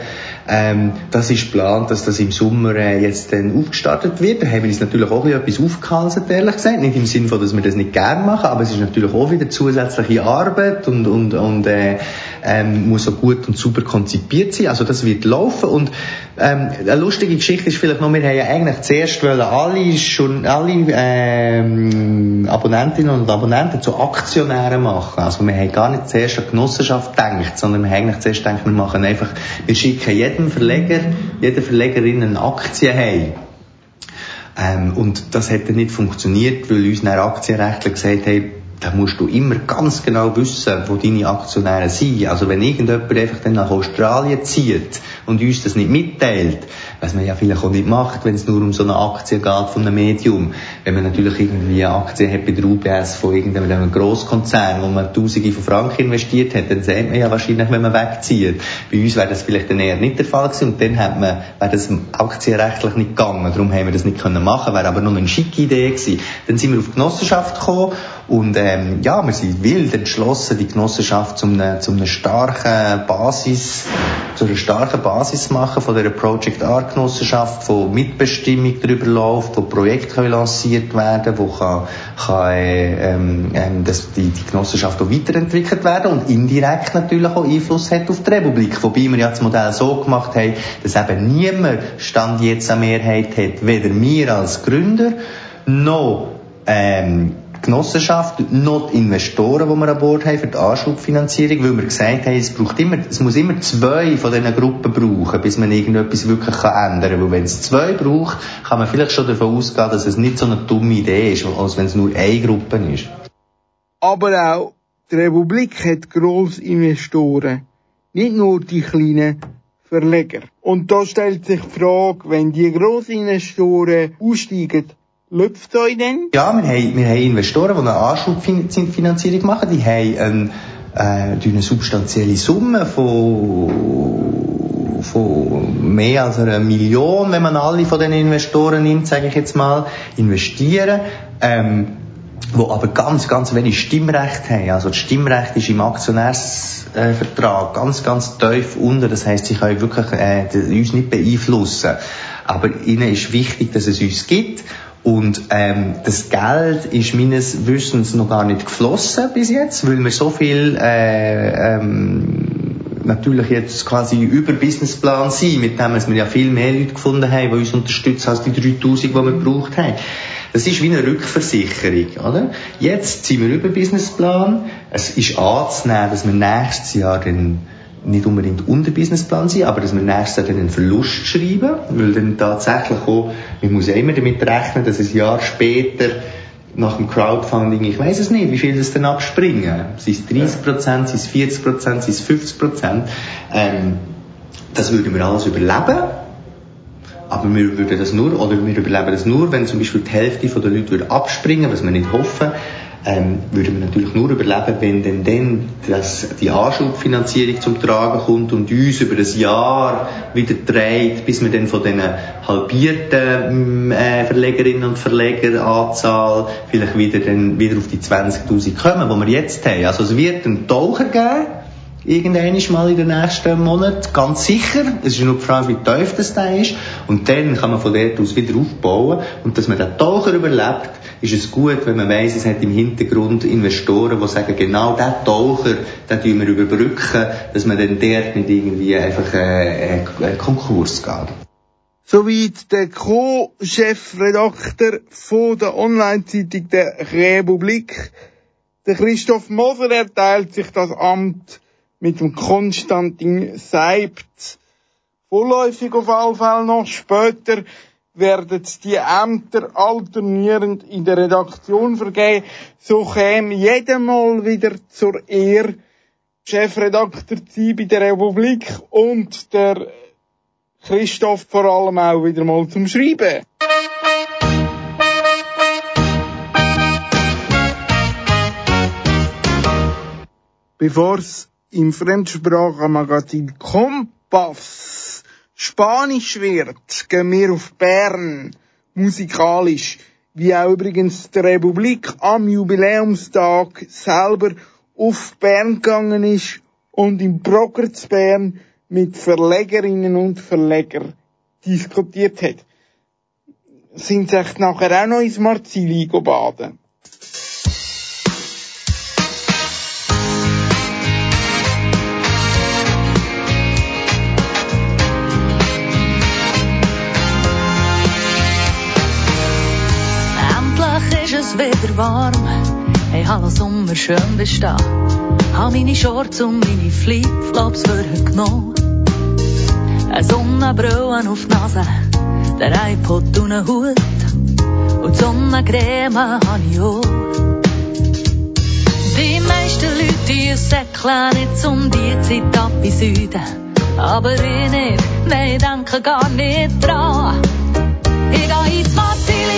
Ähm, das ist geplant, dass das im Sommer äh, jetzt dann aufgestartet wird. Da haben wir uns natürlich auch etwas aufgehalten, ehrlich gesagt. Nicht im Sinne dass wir das nicht gerne machen, aber es ist natürlich auch wieder zusätzliche Arbeit und, und, und äh, ähm, muss auch gut und super konzipiert sein. Also das wird laufen und ähm, eine lustige Geschichte ist vielleicht noch, wir haben ja eigentlich zuerst wollen alle, schon alle ähm, Abonnentinnen und Abonnenten zu Aktionären machen. Also wir haben gar nicht zuerst an Genossenschaft gedacht, sondern wir haben eigentlich zuerst gedacht, wir machen einfach, wir schicken jedem Verleger, jeder Verlegerin eine Aktie heim. Ähm, und das hätte nicht funktioniert, weil uns dann Aktienrechtler gesagt haben, da musst du immer ganz genau wissen, wo deine Aktionäre sind. Also wenn irgendjemand einfach dann nach Australien zieht und uns das nicht mitteilt, was man ja vielleicht auch nicht macht, wenn es nur um so eine Aktie geht von einem Medium. Wenn man natürlich irgendwie eine Aktie hat bei der UBS von irgendeinem Grosskonzern, wo man Tausende von Franken investiert hat, dann sieht man ja wahrscheinlich, wenn man wegzieht. Bei uns wäre das vielleicht dann eher nicht der Fall gewesen und dann hat man, wäre das aktienrechtlich nicht gegangen. Darum haben wir das nicht können machen, wäre aber nur eine schicke Idee gewesen. Dann sind wir auf Genossenschaft gekommen und ähm, ja, wir sind wild entschlossen, die Genossenschaft zu einer, zu einer starken Basis, zu einer starken Basis zu machen von der Project Art Genossenschaft, wo Mitbestimmung darüber läuft, wo Projekte lanciert werden, wo kann, kann ähm, ähm, dass die, die Genossenschaft auch weiterentwickelt werden und indirekt natürlich auch Einfluss hat auf die Republik. Wobei wir ja das Modell so gemacht haben, dass eben niemand Stand jetzt eine Mehrheit hat, weder wir als Gründer noch ähm, Genossenschaft, noch die Investoren, die wir an Bord haben für die Anschubfinanzierung, weil wir gesagt haben, es braucht immer, es muss immer zwei von diesen Gruppen brauchen, bis man irgendetwas wirklich kann ändern kann. Weil wenn es zwei braucht, kann man vielleicht schon davon ausgehen, dass es nicht so eine dumme Idee ist, als wenn es nur eine Gruppe ist. Aber auch die Republik hat Grossinvestoren. Nicht nur die kleinen Verleger. Und da stellt sich die Frage, wenn die Grossinvestoren aussteigen, Läuft euch denn? Ja, wir haben, wir haben Investoren, die eine Anschubfinanzierung machen. Die haben eine, äh, eine substanzielle Summe von, von mehr als einer Million, wenn man alle von den Investoren nimmt, sage ich jetzt mal, investieren. Ähm, wo aber ganz, ganz wenig Stimmrecht haben. Also das Stimmrecht ist im Aktionärsvertrag ganz, ganz tief unter. Das heißt, sie können wirklich äh, uns nicht beeinflussen. Aber ihnen ist wichtig, dass es uns gibt. Und ähm, das Geld ist meines Wissens noch gar nicht geflossen bis jetzt, weil wir so viel äh, ähm, natürlich jetzt quasi über Businessplan sind, mit dem wir ja viel mehr Leute gefunden haben, die uns unterstützen als die 3000, die wir gebraucht haben. Das ist wie eine Rückversicherung, oder? Jetzt sind wir über Businessplan. Es ist anzunehmen, dass wir nächstes Jahr dann nicht unbedingt unter Businessplan sein, aber dass wir nächstes Jahr dann einen Verlust schreiben, weil dann tatsächlich auch, man muss ja immer damit rechnen, dass ein Jahr später nach dem Crowdfunding, ich weiß es nicht, wie viel das dann abspringen. Sind es 30 Prozent, sind es 40 Prozent, sind es 50 Prozent? Ähm, das würden wir alles überleben. Aber wir würden das nur, oder wir überleben das nur, wenn zum Beispiel die Hälfte der Leute würde abspringen, was wir nicht hoffen, ähm, würden wir natürlich nur überleben, wenn denn dann das, die Anschubfinanzierung zum Tragen kommt und uns über das Jahr wieder dreht, bis wir dann von diesen halbierten mm, äh, Verlegerinnen und Verlegeranzahl vielleicht wieder, dann wieder auf die 20.000 kommen, die wir jetzt haben. Also es wird einen Taucher geben, irgendwann mal in den nächsten Monaten, ganz sicher. Es ist nur die Frage, wie tief das da ist. Und dann kann man von dort aus wieder aufbauen. Und dass man den Taucher überlebt, ist es gut, wenn man weiss, es hat im Hintergrund Investoren, die sagen, genau diesen Taucher, den tun wir überbrücken, dass man dann dort nicht irgendwie einfach äh, äh, Konkurs geht. Soweit der Co-Chefredakteur von der Online-Zeitung der Republik. Der Christoph Moser erteilt sich das Amt mit dem Konstantin Seibt. Vorläufig auf alle Fälle noch später werden die Ämter alternierend in der Redaktion vergeben. So käme jeder mal wieder zur Ehre Chefredakteur zu sein bei der Republik und der Christoph vor allem auch wieder mal zum Schreiben. Bevor es im Fremdsprachenmagazin Kompass Spanisch wird, gehen wir auf Bern, musikalisch, wie auch übrigens die Republik am Jubiläumstag selber auf Bern gegangen ist und im Broker zu Bern mit Verlegerinnen und Verleger diskutiert hat. Sind sie echt nachher auch noch ins Marzili baden? Wieder warm. Hey, hallo Sommer, schön bist da. Hab meine Shorts und meine Flipflops für heute genommen. Eine Sonnenbrille auf die Nase, der iPod und ein Hut. Und die Sonnencreme habe ich auch. Die meisten Leute, säckeln jetzt um die Zeit ab in Süden. Aber ich nicht, nein, denke gar nicht dran. Ich geh ins Marzili,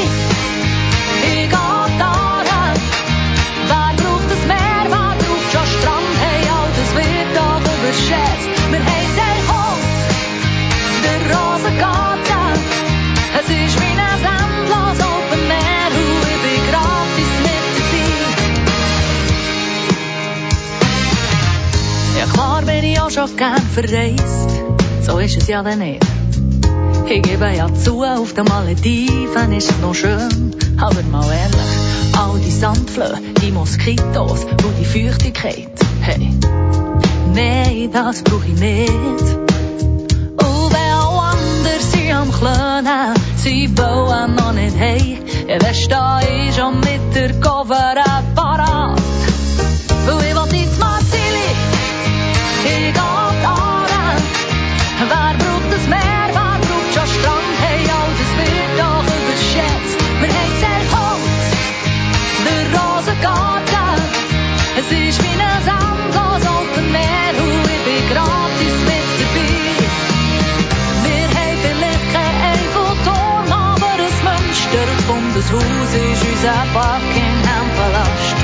auch schon gern verreist, so ist es ja dann nicht. Ich gebe ja zu, auf den Malediven ist es noch schön, aber mal ehrlich, all die Sandflöhe, die Moskitos und die Feuchtigkeit, hey, nee, das brauch ich nicht. Und wenn auch andere sie am Klönen, sie bauen noch nicht hey, ja, dann steh ich schon mit der Cover vom das Haus ist unser Buckingham-Palast.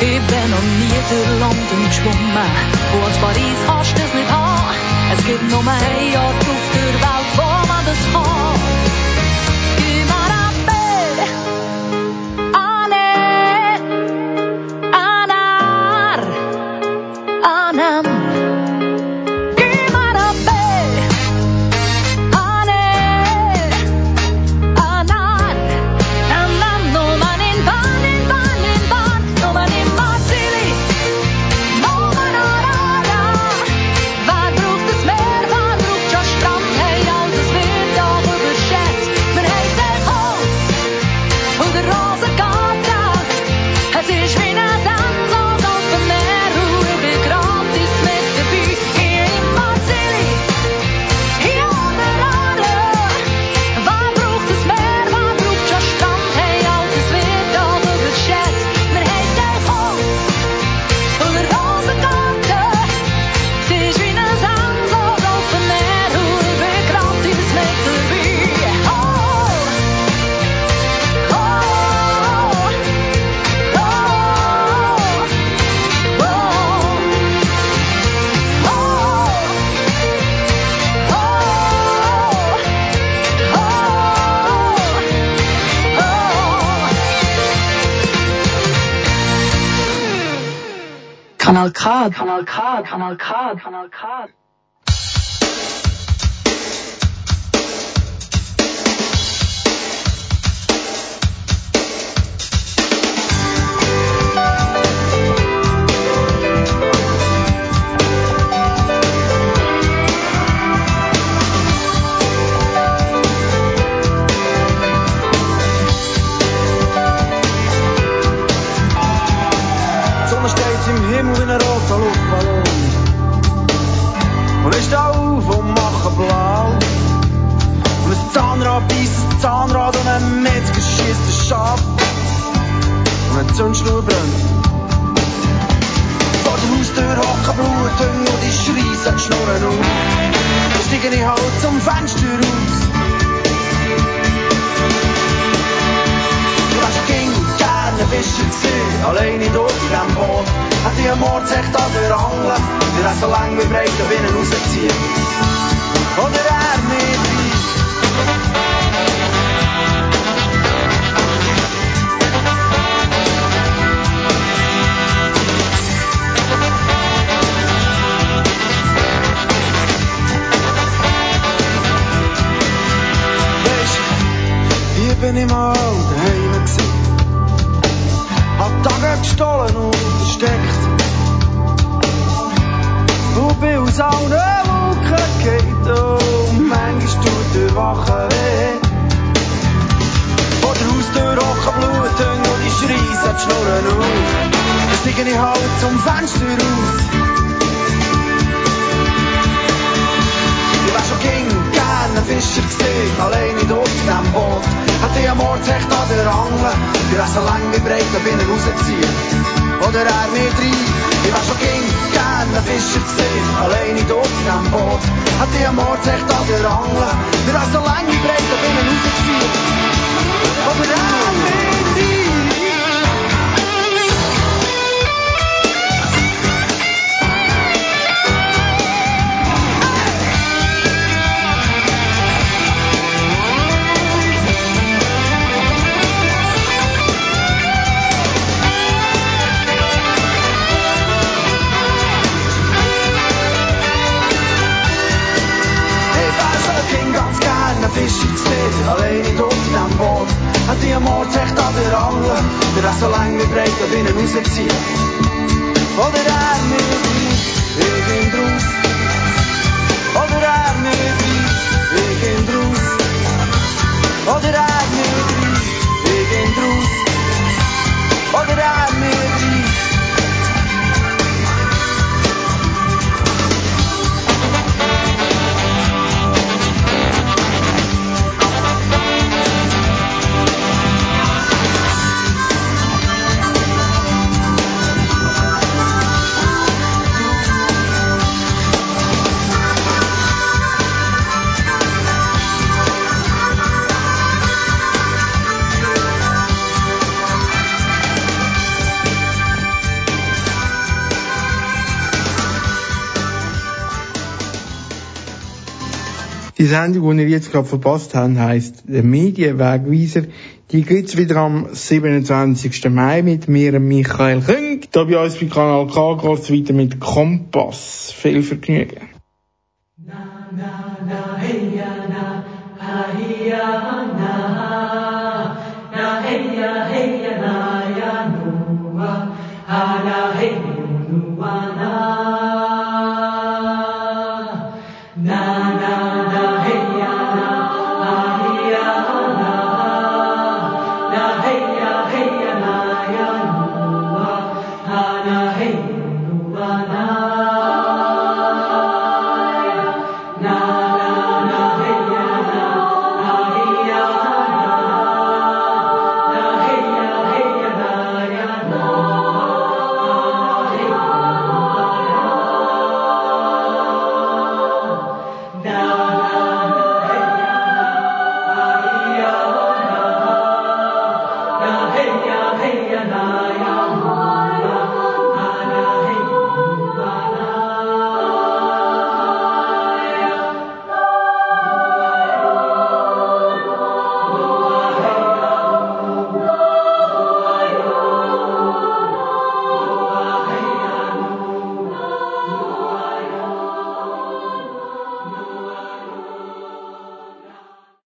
Ich bin noch nie durch London geschwommen. Wo als Paris kannst du es nicht haben. Es gibt nur ein Ort auf der Welt, wo man das kann. Kanal K, Kanal K, Kanal K, Kanal K. hocken Blutung und ich schreie die Schnurren auf. Dann steige ich halt zum Fenster raus. Du hast ging gerne Fischer gesehen, alleine dort in diesem Boot. Hat die am Ort sich da verangeln, der hat so lang wie breit da binnen rausziehen. Oder bin ich mal daheim gewesen. Hab Tage gestohlen und versteckt. Und bin aus allen Wolken gefallen und manchmal tut der Wache weh. Vor der Haustür hocken Bluten und ich schreie die Schnurren auf. Dann steige ich halt zum Fenster raus. Ich wär schon ging gerne Fischer gesehen, alleine dort in diesem Boot. Ort echt an der Angel, die so lang wie breit da binnen rausziehen. Oder er mit rein, ich wär schon ging gerne Fischer gesehen, alleine dort in diesem Boot. Hat die am Ort echt an der Angel, die so lang wie breit da binnen rausziehen. Oder er Angel, der hat so lang wie breit da binnen rausziehen. Die Sendung, die ihr jetzt gerade verpasst habt, heisst der Medienwegweiser. Die gibt's wieder am 27. Mai mit mir, Michael Küng. Da bei uns bei Kanal K geht's weiter mit Kompass. Viel Vergnügen. Na, na, na, hey, ja, na, ha, hi, ja.